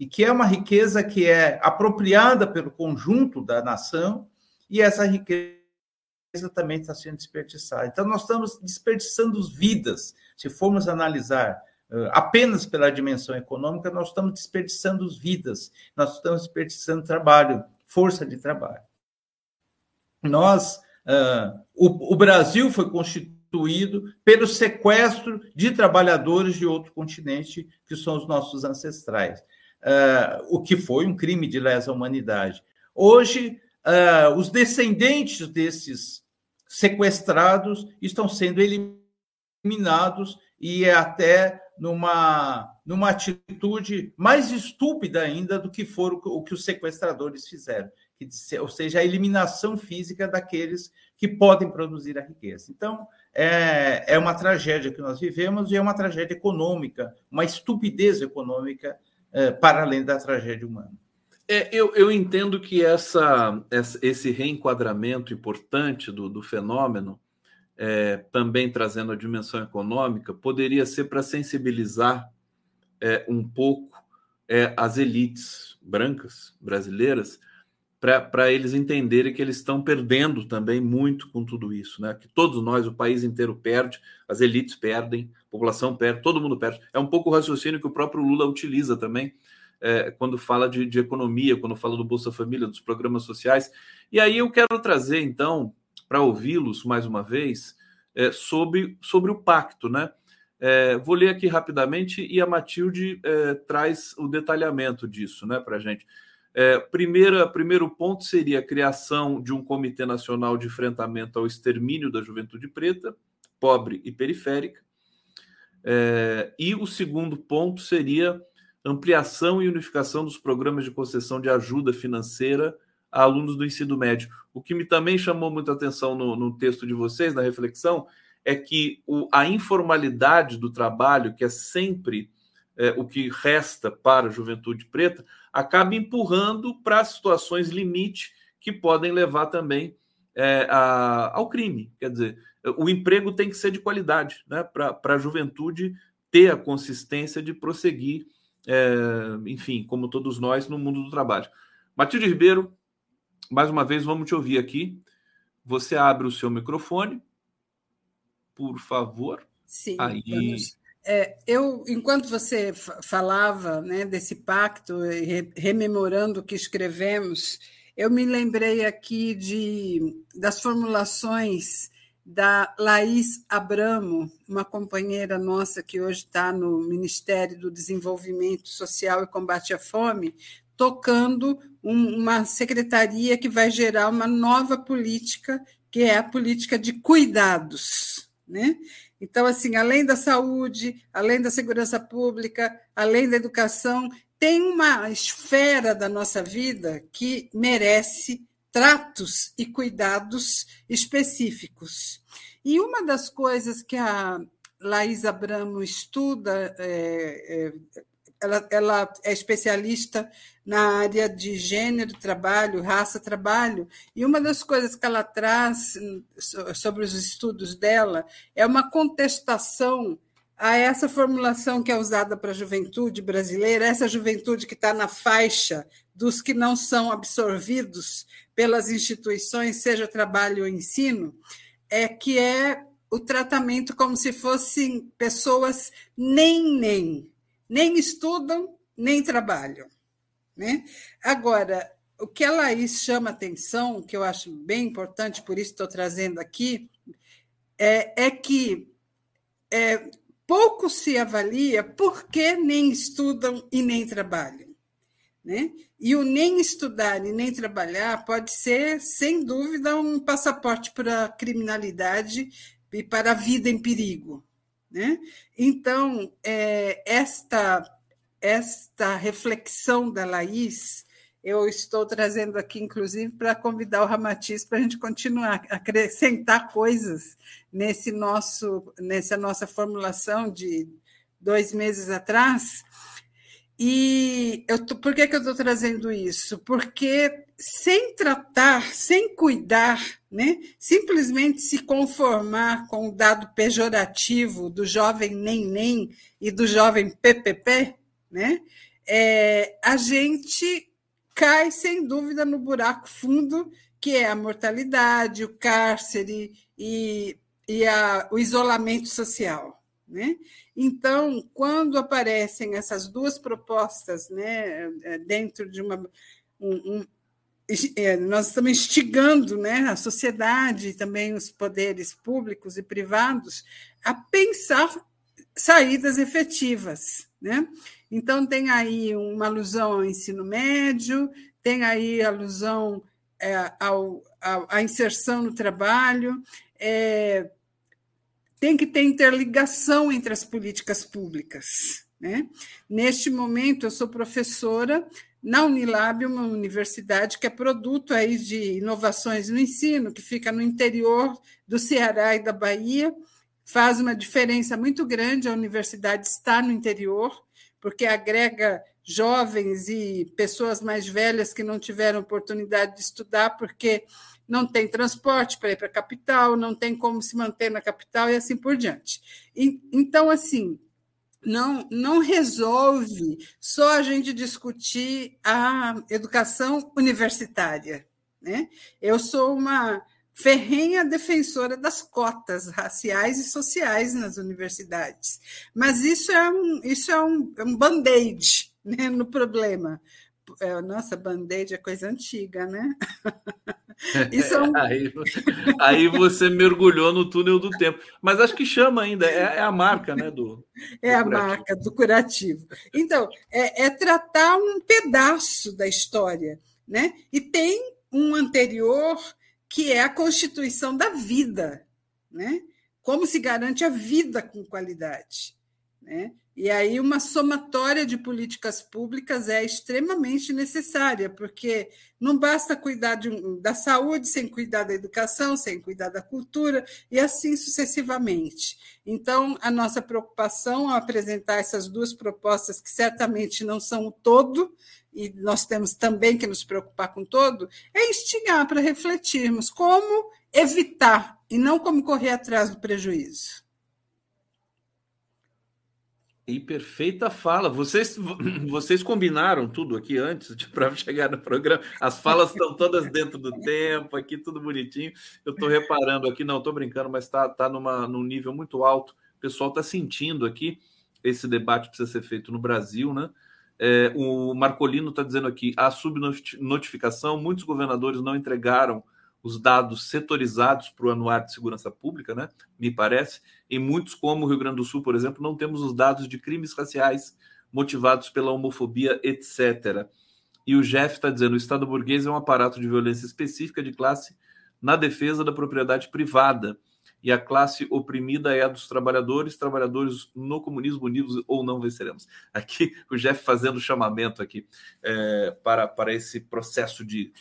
e que é uma riqueza que é apropriada pelo conjunto da nação, e essa riqueza também está sendo desperdiçada. Então, nós estamos desperdiçando vidas. Se formos analisar apenas pela dimensão econômica, nós estamos desperdiçando vidas, nós estamos desperdiçando trabalho, força de trabalho. Nós, uh, o, o, Brasil foi constituído pelo sequestro de trabalhadores de outro continente, que são os nossos ancestrais, uh, o que foi um crime de lesa humanidade. Hoje, uh, os descendentes desses sequestrados estão sendo eliminados e até numa, numa atitude mais estúpida ainda do que for o que os sequestradores fizeram, ou seja, a eliminação física daqueles que podem produzir a riqueza. Então, é, é uma tragédia que nós vivemos e é uma tragédia econômica, uma estupidez econômica é, para além da tragédia humana. É, eu, eu entendo que essa, esse reenquadramento importante do, do fenômeno é, também trazendo a dimensão econômica, poderia ser para sensibilizar é, um pouco é, as elites brancas brasileiras, para eles entenderem que eles estão perdendo também muito com tudo isso, né? Que todos nós, o país inteiro perde, as elites perdem, a população perde, todo mundo perde. É um pouco o raciocínio que o próprio Lula utiliza também é, quando fala de, de, economia, quando fala do Bolsa Família, dos programas sociais. E aí eu quero trazer, então, para ouvi-los mais uma vez é, sobre, sobre o pacto, né? É, vou ler aqui rapidamente e a Matilde é, traz o detalhamento disso, né, para a gente. É, primeira, primeiro ponto seria a criação de um Comitê Nacional de Enfrentamento ao Extermínio da Juventude Preta, Pobre e Periférica. É, e o segundo ponto seria ampliação e unificação dos programas de concessão de ajuda financeira a alunos do ensino médio. O que me também chamou muita atenção no, no texto de vocês, na reflexão, é que o, a informalidade do trabalho, que é sempre é, o que resta para a juventude preta, acaba empurrando para situações limite que podem levar também é, a, ao crime. Quer dizer, o emprego tem que ser de qualidade, né? Para a juventude ter a consistência de prosseguir, é, enfim, como todos nós, no mundo do trabalho. Matilde Ribeiro, mais uma vez, vamos te ouvir aqui. Você abre o seu microfone, por favor. Sim. Aí. É, eu, enquanto você falava né, desse pacto, rememorando o que escrevemos, eu me lembrei aqui de, das formulações da Laís Abramo, uma companheira nossa que hoje está no Ministério do Desenvolvimento Social e Combate à Fome, tocando um, uma secretaria que vai gerar uma nova política, que é a política de cuidados. Né? Então, assim, além da saúde, além da segurança pública, além da educação, tem uma esfera da nossa vida que merece tratos e cuidados específicos. E uma das coisas que a Laís Abramo estuda, é, é, ela, ela é especialista na área de gênero, trabalho, raça, trabalho, e uma das coisas que ela traz sobre os estudos dela é uma contestação a essa formulação que é usada para a juventude brasileira, essa juventude que está na faixa dos que não são absorvidos pelas instituições, seja trabalho ou ensino, é que é o tratamento como se fossem pessoas nem nem, nem estudam, nem trabalham. Né? Agora, o que a Laís chama atenção, que eu acho bem importante, por isso estou trazendo aqui, é, é que é, pouco se avalia por que nem estudam e nem trabalham. Né? E o nem estudar e nem trabalhar pode ser, sem dúvida, um passaporte para a criminalidade e para a vida em perigo. Né? Então, é, esta, esta reflexão da Laís eu estou trazendo aqui, inclusive, para convidar o Ramatiz para a gente continuar acrescentar coisas nesse nosso, nessa nossa formulação de dois meses atrás. E eu tô, por que, que eu estou trazendo isso? Porque sem tratar, sem cuidar, né, simplesmente se conformar com o dado pejorativo do jovem nem-nem e do jovem PPP, né, é, a gente cai sem dúvida no buraco fundo que é a mortalidade, o cárcere e, e a, o isolamento social. Né? Então, quando aparecem essas duas propostas né, é, dentro de uma. Um, um, é, nós estamos instigando né, a sociedade também os poderes públicos e privados a pensar saídas efetivas. Né? Então, tem aí uma alusão ao ensino médio, tem aí alusão é, ao, ao, à inserção no trabalho, é, tem que ter interligação entre as políticas públicas. Né? Neste momento, eu sou professora na Unilab, uma universidade que é produto aí de inovações no ensino, que fica no interior do Ceará e da Bahia, faz uma diferença muito grande a universidade estar no interior, porque agrega jovens e pessoas mais velhas que não tiveram oportunidade de estudar porque não tem transporte para ir para a capital, não tem como se manter na capital e assim por diante. E, então, assim, não, não resolve só a gente discutir a educação universitária. Né? Eu sou uma ferrenha defensora das cotas raciais e sociais nas universidades. Mas isso é um, isso é um, é um band-aid né, no problema. É, nossa, band-aid é coisa antiga, né? Isso um... aí, aí, você mergulhou no túnel do tempo. Mas acho que chama ainda, é, é a marca né, do. É do a marca do curativo. Então, é, é tratar um pedaço da história. Né? E tem um anterior que é a constituição da vida, né? Como se garante a vida com qualidade, né? E aí uma somatória de políticas públicas é extremamente necessária, porque não basta cuidar de, da saúde sem cuidar da educação, sem cuidar da cultura, e assim sucessivamente. Então, a nossa preocupação ao apresentar essas duas propostas, que certamente não são o todo, e nós temos também que nos preocupar com todo, é instigar para refletirmos como evitar e não como correr atrás do prejuízo. E perfeita fala. Vocês, vocês combinaram tudo aqui antes de para chegar no programa. As falas estão todas dentro do tempo, aqui tudo bonitinho. Eu estou reparando aqui, não estou brincando, mas está tá numa, num nível muito alto. O pessoal está sentindo aqui. Esse debate precisa ser feito no Brasil, né? É, o Marcolino está dizendo aqui: a subnotificação, muitos governadores não entregaram os dados setorizados para o Anuário de Segurança Pública, né? Me parece. Em muitos, como o Rio Grande do Sul, por exemplo, não temos os dados de crimes raciais motivados pela homofobia, etc. E o Jeff está dizendo: o Estado burguês é um aparato de violência específica de classe na defesa da propriedade privada e a classe oprimida é a dos trabalhadores, trabalhadores no comunismo unidos ou não venceremos. Aqui o Jeff fazendo chamamento aqui é, para, para esse processo de,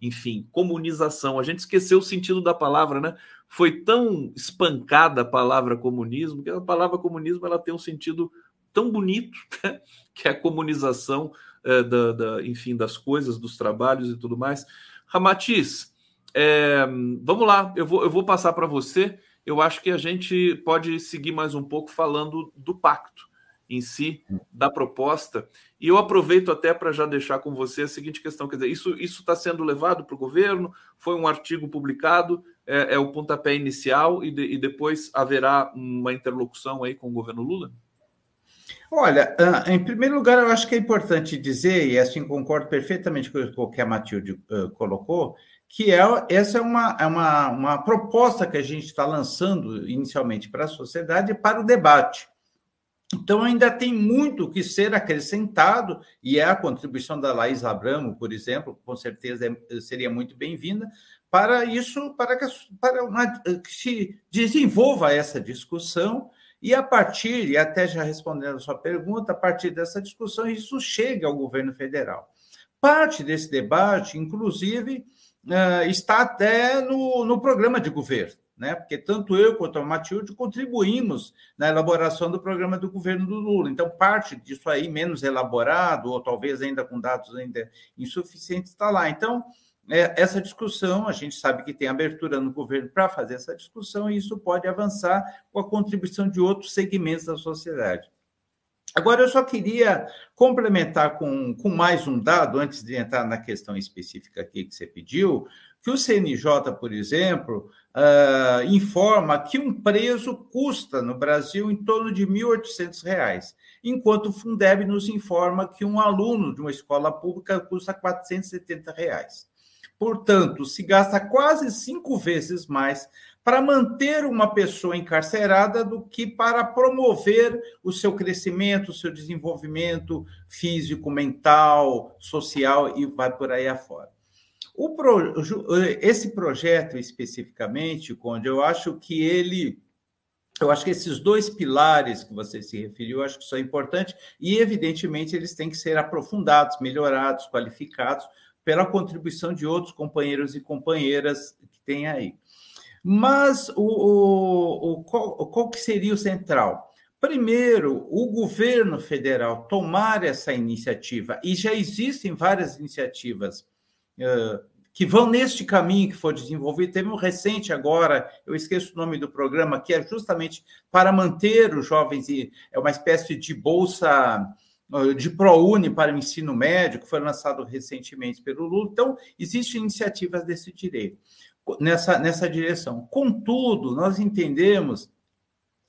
enfim, comunização. A gente esqueceu o sentido da palavra, né? Foi tão espancada a palavra comunismo que a palavra comunismo ela tem um sentido tão bonito, né? que é a comunização é, da, da, enfim, das coisas, dos trabalhos e tudo mais. Ramatiz, é, vamos lá, eu vou, eu vou passar para você eu acho que a gente pode seguir mais um pouco falando do pacto em si, da proposta. E eu aproveito até para já deixar com você a seguinte questão: quer dizer, isso está sendo levado para o governo, foi um artigo publicado, é, é o pontapé inicial, e, de, e depois haverá uma interlocução aí com o governo Lula? Olha, ah, em primeiro lugar, eu acho que é importante dizer, e assim concordo perfeitamente com o que a Matilde uh, colocou, que é, essa é uma, é uma, uma proposta que a gente está lançando inicialmente para a sociedade para o debate. Então, ainda tem muito que ser acrescentado, e é a contribuição da Laís Abramo, por exemplo, com certeza é, seria muito bem-vinda, para isso, para que, para uma, que se desenvolva essa discussão e a partir, e até já respondendo a sua pergunta, a partir dessa discussão, isso chega ao governo federal. Parte desse debate, inclusive, eh, está até no, no programa de governo, né? porque tanto eu quanto a Matilde contribuímos na elaboração do programa do governo do Lula. Então, parte disso aí, menos elaborado, ou talvez ainda com dados ainda insuficientes, está lá. Então, é, essa discussão, a gente sabe que tem abertura no governo para fazer essa discussão, e isso pode avançar com a contribuição de outros segmentos da sociedade. Agora, eu só queria complementar com, com mais um dado, antes de entrar na questão específica aqui que você pediu, que o CNJ, por exemplo, uh, informa que um preso custa no Brasil em torno de R$ 1.800, enquanto o Fundeb nos informa que um aluno de uma escola pública custa 470 reais. Portanto, se gasta quase cinco vezes mais para manter uma pessoa encarcerada do que para promover o seu crescimento, o seu desenvolvimento físico, mental, social e vai por aí afora. Pro, esse projeto especificamente, Conde, eu acho que ele eu acho que esses dois pilares que você se referiu, eu acho que são importantes e, evidentemente, eles têm que ser aprofundados, melhorados, qualificados, pela contribuição de outros companheiros e companheiras que tem aí. Mas o, o, o qual, qual, que seria o central? Primeiro, o governo federal tomar essa iniciativa, e já existem várias iniciativas que vão neste caminho que foi desenvolvido. Teve um recente agora, eu esqueço o nome do programa, que é justamente para manter os jovens, é uma espécie de bolsa de ProUni para o ensino médio, que foi lançado recentemente pelo Lula. Então, existem iniciativas desse direito, nessa, nessa direção. Contudo, nós entendemos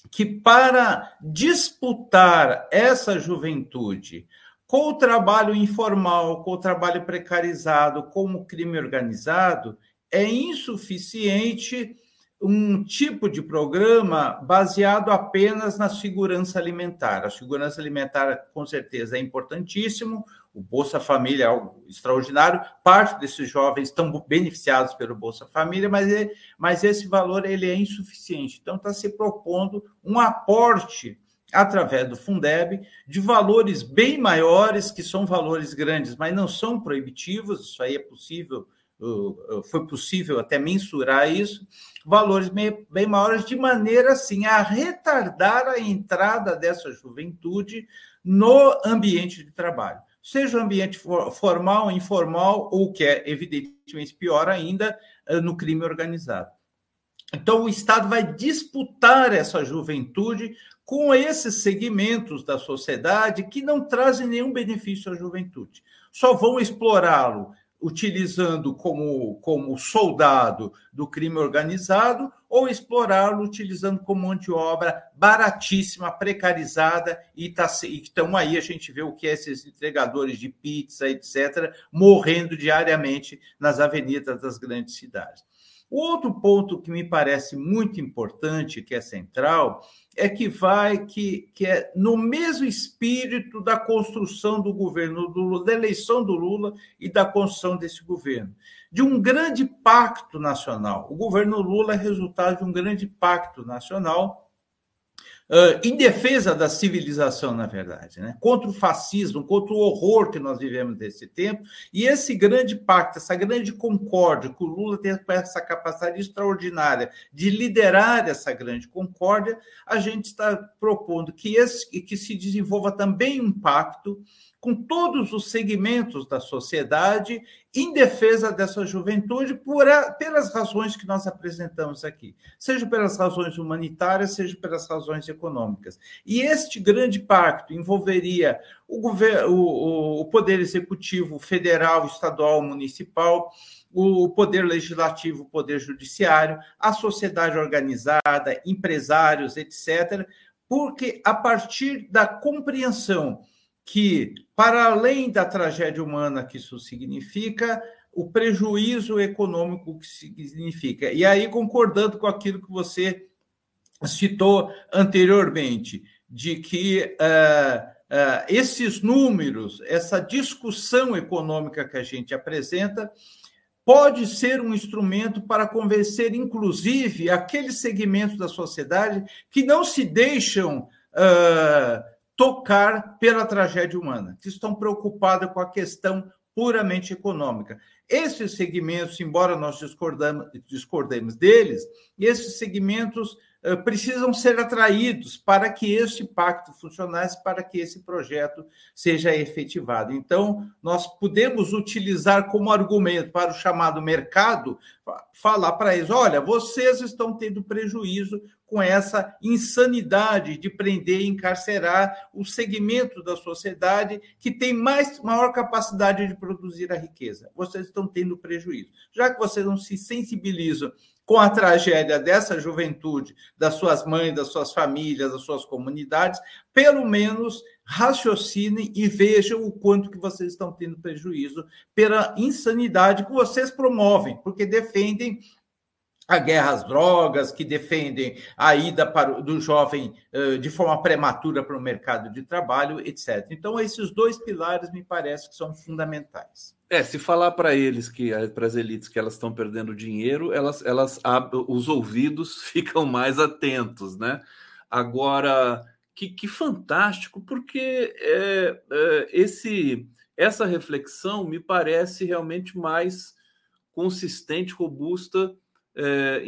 que para disputar essa juventude com o trabalho informal, com o trabalho precarizado, com o crime organizado, é insuficiente um tipo de programa baseado apenas na segurança alimentar. A segurança alimentar, com certeza, é importantíssimo. O Bolsa Família é algo extraordinário. Parte desses jovens estão beneficiados pelo Bolsa Família, mas, é, mas esse valor ele é insuficiente. Então, está se propondo um aporte através do Fundeb de valores bem maiores, que são valores grandes, mas não são proibitivos. Isso aí é possível foi possível até mensurar isso, valores bem maiores, de maneira assim a retardar a entrada dessa juventude no ambiente de trabalho, seja o ambiente formal, informal, ou que é evidentemente pior ainda, eh, no crime organizado. Então, o Estado vai disputar essa juventude com esses segmentos da sociedade que não trazem nenhum benefício à juventude. Só vão explorá-lo utilizando como, como soldado do crime organizado ou explorá-lo utilizando como mão de obra baratíssima, precarizada, e tá, então aí a gente vê o que é esses entregadores de pizza, etc., morrendo diariamente nas avenidas das grandes cidades. Outro ponto que me parece muito importante, que é central, é que vai que, que é no mesmo espírito da construção do governo do Lula, da eleição do Lula e da construção desse governo, de um grande pacto nacional. O governo Lula é resultado de um grande pacto nacional Uh, em defesa da civilização, na verdade, né? contra o fascismo, contra o horror que nós vivemos desse tempo, e esse grande pacto, essa grande concórdia, que o Lula tem essa capacidade extraordinária de liderar essa grande concórdia, a gente está propondo que, esse, que se desenvolva também um pacto com todos os segmentos da sociedade em defesa dessa juventude por a, pelas razões que nós apresentamos aqui, seja pelas razões humanitárias, seja pelas razões econômicas. E este grande pacto envolveria o, governo, o, o poder executivo federal, estadual, municipal, o poder legislativo, o poder judiciário, a sociedade organizada, empresários, etc., porque a partir da compreensão que, para além da tragédia humana que isso significa, o prejuízo econômico que significa. E aí, concordando com aquilo que você citou anteriormente, de que uh, uh, esses números, essa discussão econômica que a gente apresenta, pode ser um instrumento para convencer, inclusive, aqueles segmentos da sociedade que não se deixam uh, tocar pela tragédia humana, que estão preocupados com a questão puramente econômica. Esses segmentos, embora nós discordemos deles, esses segmentos precisam ser atraídos para que este pacto funcionasse, para que esse projeto seja efetivado. Então, nós podemos utilizar como argumento para o chamado mercado, falar para eles: olha, vocês estão tendo prejuízo com essa insanidade de prender e encarcerar o segmento da sociedade que tem mais maior capacidade de produzir a riqueza. Vocês estão tendo prejuízo. Já que vocês não se sensibilizam com a tragédia dessa juventude, das suas mães, das suas famílias, das suas comunidades, pelo menos raciocinem e vejam o quanto que vocês estão tendo prejuízo pela insanidade que vocês promovem, porque defendem a guerra às drogas, que defendem a ida para, do jovem de forma prematura para o mercado de trabalho, etc. Então, esses dois pilares me parece que são fundamentais. É, se falar para eles que eh, para as elites que elas estão perdendo dinheiro, elas, elas os ouvidos ficam mais atentos, né? Agora, que, que fantástico, porque é, é, esse essa reflexão me parece realmente mais consistente, robusta é,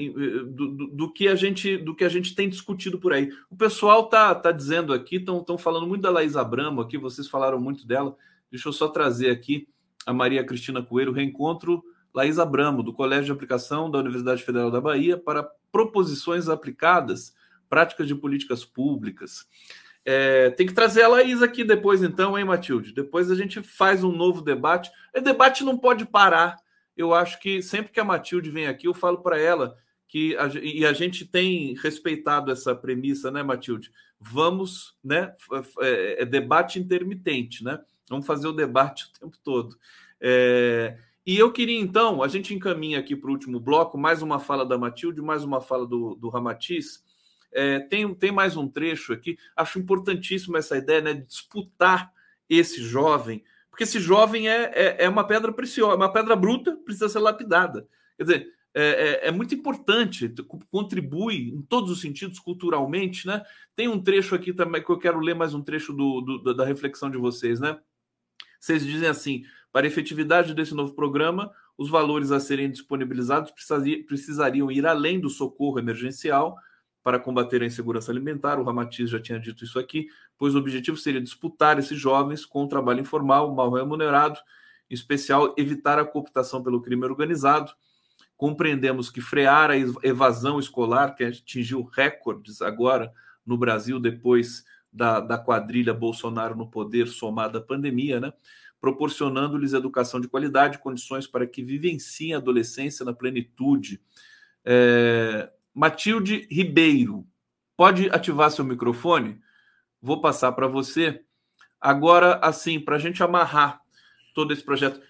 do, do, do, que a gente do que a gente tem discutido por aí. O pessoal tá, tá dizendo aqui, estão falando muito da Laís Abramo aqui, vocês falaram muito dela. Deixa eu só trazer aqui a Maria Cristina Coelho, reencontro Laís Abramo, do Colégio de Aplicação da Universidade Federal da Bahia, para proposições aplicadas, práticas de políticas públicas. É, tem que trazer a Laís aqui depois, então, hein, Matilde? Depois a gente faz um novo debate. O debate não pode parar eu acho que sempre que a Matilde vem aqui, eu falo para ela que a, e a gente tem respeitado essa premissa, né, Matilde? Vamos, né? É, é debate intermitente, né? Vamos fazer o debate o tempo todo. É, e eu queria, então, a gente encaminha aqui para o último bloco, mais uma fala da Matilde, mais uma fala do, do Ramatiz. É, tem, tem mais um trecho aqui. Acho importantíssimo essa ideia né, de disputar esse jovem porque esse jovem é, é, é, uma pedra preciosa, uma pedra bruta, precisa ser lapidada. Quer dizer, é, é, é, muito importante, contribui em todos os sentidos culturalmente, né? Tem um trecho aqui também que eu quero ler mais um trecho do, do, da reflexão de vocês, né? Vocês dizem assim: para a efetividade desse novo programa, os valores a serem disponibilizados precisariam ir além do socorro emergencial para combater a insegurança alimentar. O Ramatiz já tinha dito isso aqui, pois o objetivo seria disputar esses jovens com o trabalho informal, mal remunerado, em especial evitar a cooptação pelo crime organizado. Compreendemos que frear a evasão escolar, que atingiu recordes agora no Brasil depois da, da quadrilha Bolsonaro no poder somada à pandemia, né? proporcionando-lhes educação de qualidade, condições para que vivenciem a adolescência na plenitude. É, Matilde Ribeiro, pode ativar seu microfone? Vou passar para você. Agora, assim, para a gente amarrar todo esse projeto.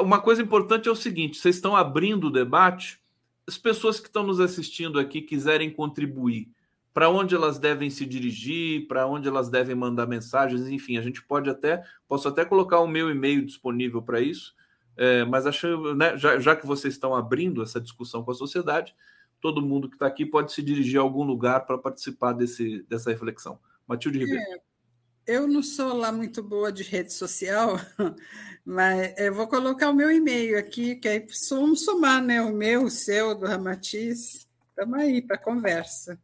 Uma coisa importante é o seguinte: vocês estão abrindo o debate, as pessoas que estão nos assistindo aqui quiserem contribuir, para onde elas devem se dirigir, para onde elas devem mandar mensagens, enfim, a gente pode até, posso até colocar o meu e-mail disponível para isso, é, mas acho, né, já, já que vocês estão abrindo essa discussão com a sociedade, todo mundo que está aqui pode se dirigir a algum lugar para participar desse, dessa reflexão. Matilde Ribeiro. É, eu não sou lá muito boa de rede social, mas eu vou colocar o meu e-mail aqui, que aí vamos somar né, o meu, o seu, do Ramatiz. Estamos aí para conversa.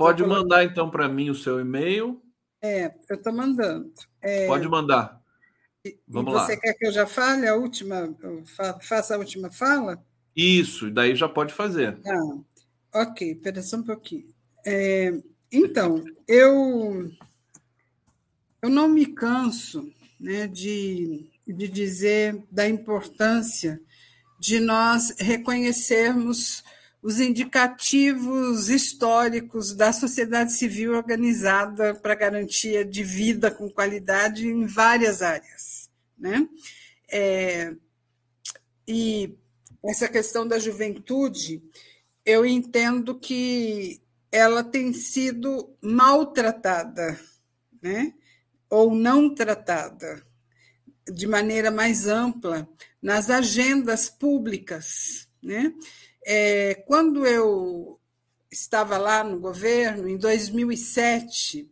Pode mandar, então, para mim o seu e-mail. É, eu estou mandando. É... Pode mandar. Vamos e você lá. quer que eu já fale a última, faça a última fala? Isso, daí já pode fazer. Ah, ok, espera só um pouquinho. É, então, eu, eu não me canso né, de, de dizer da importância de nós reconhecermos os indicativos históricos da sociedade civil organizada para garantia de vida com qualidade em várias áreas. Né? É, e essa questão da juventude, eu entendo que ela tem sido maltratada, né? ou não tratada de maneira mais ampla nas agendas públicas. Né? É, quando eu estava lá no governo, em 2007,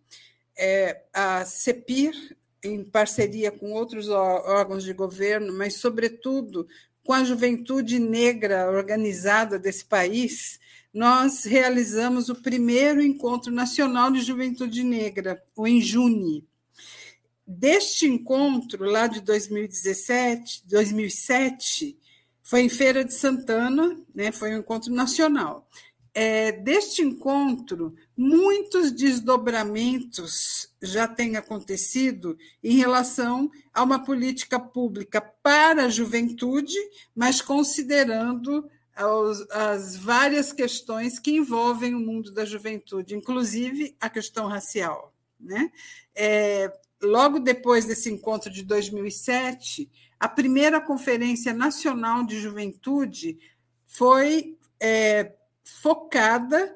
é, a CEPIR, em parceria com outros órgãos de governo, mas, sobretudo, com a juventude negra organizada desse país, nós realizamos o primeiro encontro nacional de juventude negra, o Enjune. Deste encontro, lá de 2017, 2007, foi em Feira de Santana, né, foi um encontro nacional. É, deste encontro, muitos desdobramentos já têm acontecido em relação a uma política pública para a juventude, mas considerando as, as várias questões que envolvem o mundo da juventude, inclusive a questão racial. Né? É, logo depois desse encontro de 2007, a primeira Conferência Nacional de Juventude foi é, focada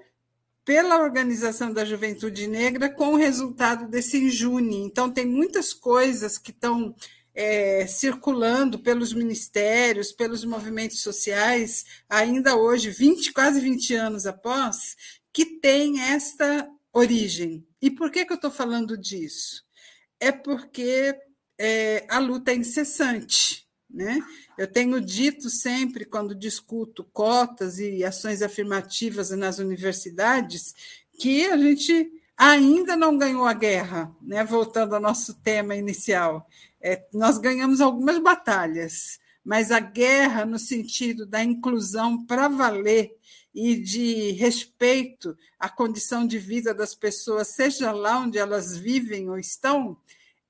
pela Organização da Juventude Negra com o resultado desse Injune. Então, tem muitas coisas que estão é, circulando pelos ministérios, pelos movimentos sociais, ainda hoje, 20, quase 20 anos após, que tem esta origem. E por que, que eu estou falando disso? É porque é, a luta é incessante. Né? Eu tenho dito sempre, quando discuto cotas e ações afirmativas nas universidades, que a gente ainda não ganhou a guerra, né? voltando ao nosso tema inicial. É, nós ganhamos algumas batalhas, mas a guerra, no sentido da inclusão para valer e de respeito à condição de vida das pessoas, seja lá onde elas vivem ou estão,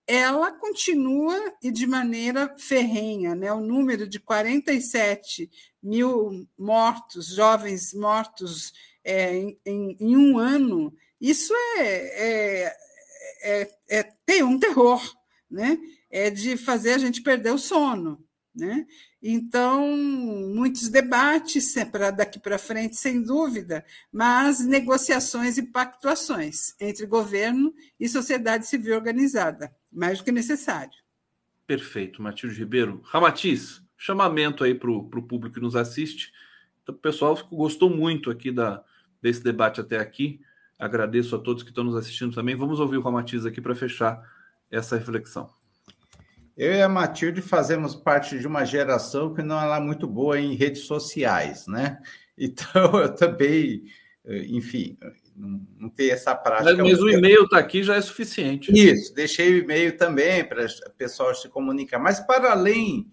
ela continua e de maneira ferrenha. Né? O número de 47 mil mortos, jovens mortos é, em, em, um ano, isso é, é, é, é um terror, né? é de fazer a gente perder o sono. Né? Então, muitos debates para daqui para frente, sem dúvida, mas negociações e pactuações entre governo e sociedade civil organizada, mais do que necessário. Perfeito, Matilde Ribeiro. Ramatiz, chamamento aí para o público que nos assiste. Então, o pessoal gostou muito aqui da, desse debate até aqui. Agradeço a todos que estão nos assistindo também. Vamos ouvir o Ramatiz aqui para fechar essa reflexão. Eu e a Matilde fazemos parte de uma geração que não é lá muito boa em redes sociais, né? Então, eu também, enfim, não, tenho essa prática. Mas, o e-mail está aqui já é suficiente. Isso, deixei o e-mail também para o pessoal se comunicar. Mas, para além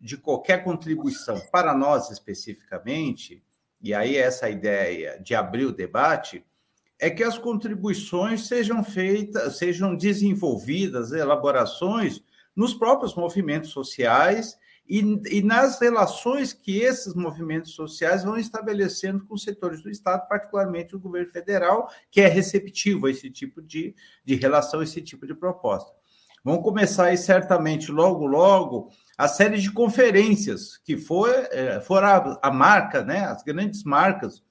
de qualquer contribuição, para nós especificamente, e aí essa ideia de abrir o debate, é que as contribuições sejam feitas, sejam desenvolvidas, elaborações nos próprios movimentos sociais e, e, nas relações que esses movimentos sociais vão estabelecendo com os setores do Estado, particularmente o governo federal, que é receptivo a esse tipo de, de relação, esse tipo de proposta. Vão começar aí, certamente, logo, logo, a série de conferências que foi, é, foram a, marca, né, as grandes marcas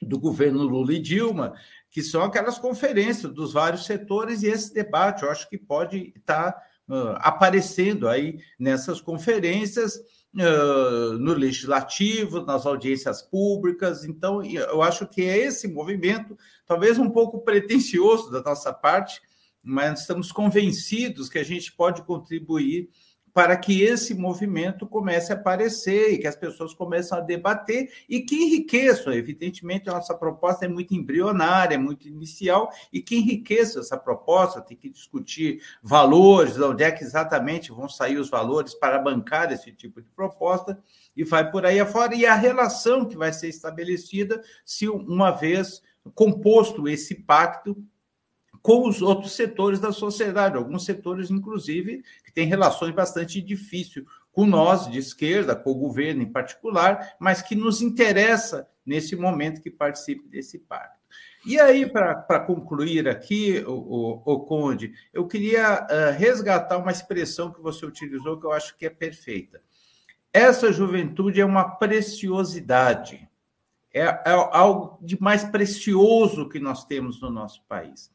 do governo Lula e Dilma, que são aquelas conferências dos vários setores, e esse debate eu acho que pode estar uh, aparecendo aí nessas conferências, uh, no legislativo, nas audiências públicas. Então, eu acho que é esse movimento, talvez um pouco pretensioso da nossa parte, mas estamos convencidos que a gente pode contribuir para que esse movimento comece a aparecer e que as pessoas comecem a debater e que enriqueçam. Evidentemente, a nossa proposta é muito embrionária, é muito inicial, e que enriqueça essa proposta, tem que discutir valores, onde é que exatamente vão sair os valores para bancar esse tipo de proposta, e vai por aí afora, e a relação que vai ser estabelecida se uma vez composto esse pacto com os outros setores da sociedade, alguns setores, inclusive, que têm relações bastante difíceis com nós, de esquerda, com o governo em particular, mas que nos interessa nesse momento que participe desse pacto. E aí, para concluir aqui, o, o, o, Conde, eu queria uh, resgatar uma expressão que você utilizou que eu acho que é perfeita. Essa juventude é uma preciosidade, é, é algo de mais precioso que nós temos no nosso país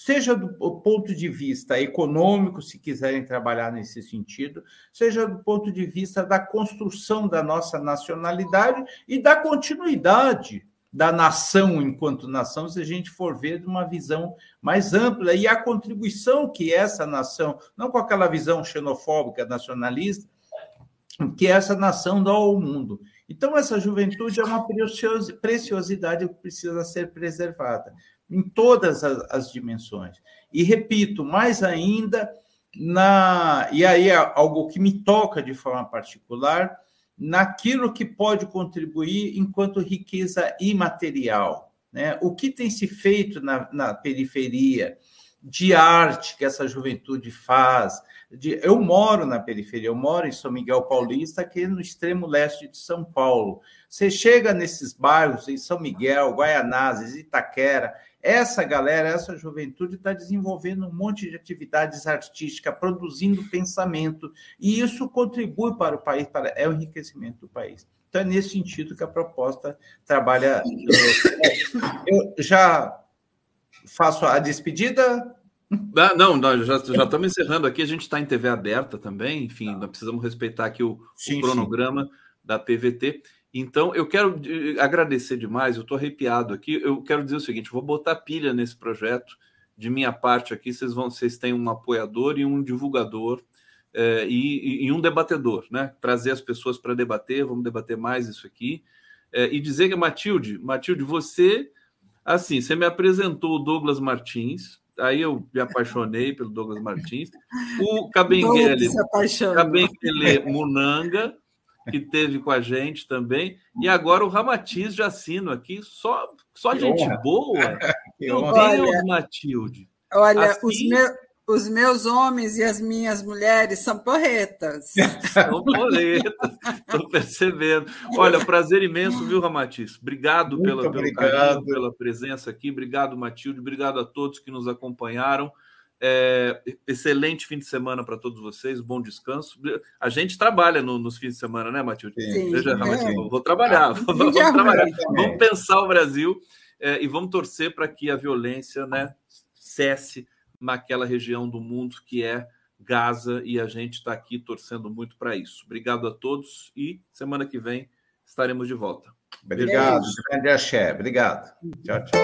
seja do ponto de vista econômico, se quiserem trabalhar nesse sentido, seja do ponto de vista da construção da nossa nacionalidade e da continuidade da nação enquanto nação, se a gente for ver de uma visão mais ampla e a contribuição que essa nação, não com aquela visão xenofóbica nacionalista, que essa nação dá ao mundo. Então, essa juventude é uma preciosidade que precisa ser preservada em todas as, as dimensões. E repito, mais ainda, na e aí é algo que me toca de forma particular, naquilo que pode contribuir enquanto riqueza imaterial. Né? O que tem se feito na, na periferia de arte que essa juventude faz. De, eu moro na periferia, eu moro em São Miguel Paulista, aqui no extremo leste de São Paulo. Você chega nesses bairros, em São Miguel, Guaianazes, Itaquera, essa galera, essa juventude está desenvolvendo um monte de atividades artísticas, produzindo pensamento, e isso contribui para o país, para é o enriquecimento do país. Então, é nesse sentido que a proposta trabalha. Eu já faço a despedida. Ah, não, não, já, já estamos encerrando aqui. A gente está em TV aberta também, enfim, nós precisamos respeitar aqui o, sim, o cronograma sim. da PVT. Então, eu quero agradecer demais, eu estou arrepiado aqui. Eu quero dizer o seguinte: vou botar pilha nesse projeto. De minha parte aqui, vocês vão, vocês têm um apoiador e um divulgador é, e, e, um debatedor, né? Trazer as pessoas para debater, vamos debater mais isso aqui. É, e dizer que, Matilde, Matilde, você, assim, você me apresentou o Douglas Martins, aí eu me apaixonei pelo Douglas Martins, o Cabenguele, Cabenguele Munanga, que teve com a gente também. E agora o Ramatiz de assino aqui, só, só gente honra. boa. Meu Deus, olha, Matilde. Olha, assim... os, meus, os meus homens e as minhas mulheres são porretas. São porretas, estou percebendo. Olha, prazer imenso, viu, Ramatiz? Obrigado pela, pelo carinho, pela presença aqui. Obrigado, Matilde. Obrigado a todos que nos acompanharam. É, excelente fim de semana para todos vocês, bom descanso. A gente trabalha no, nos fins de semana, né, Matilde? Sim, Veja, é. vou trabalhar, vamos, trabalhar. vamos pensar o Brasil é, e vamos torcer para que a violência né, cesse naquela região do mundo que é Gaza e a gente está aqui torcendo muito para isso. Obrigado a todos e semana que vem estaremos de volta. Obrigado, grande axé. Obrigado. Tchau, tchau.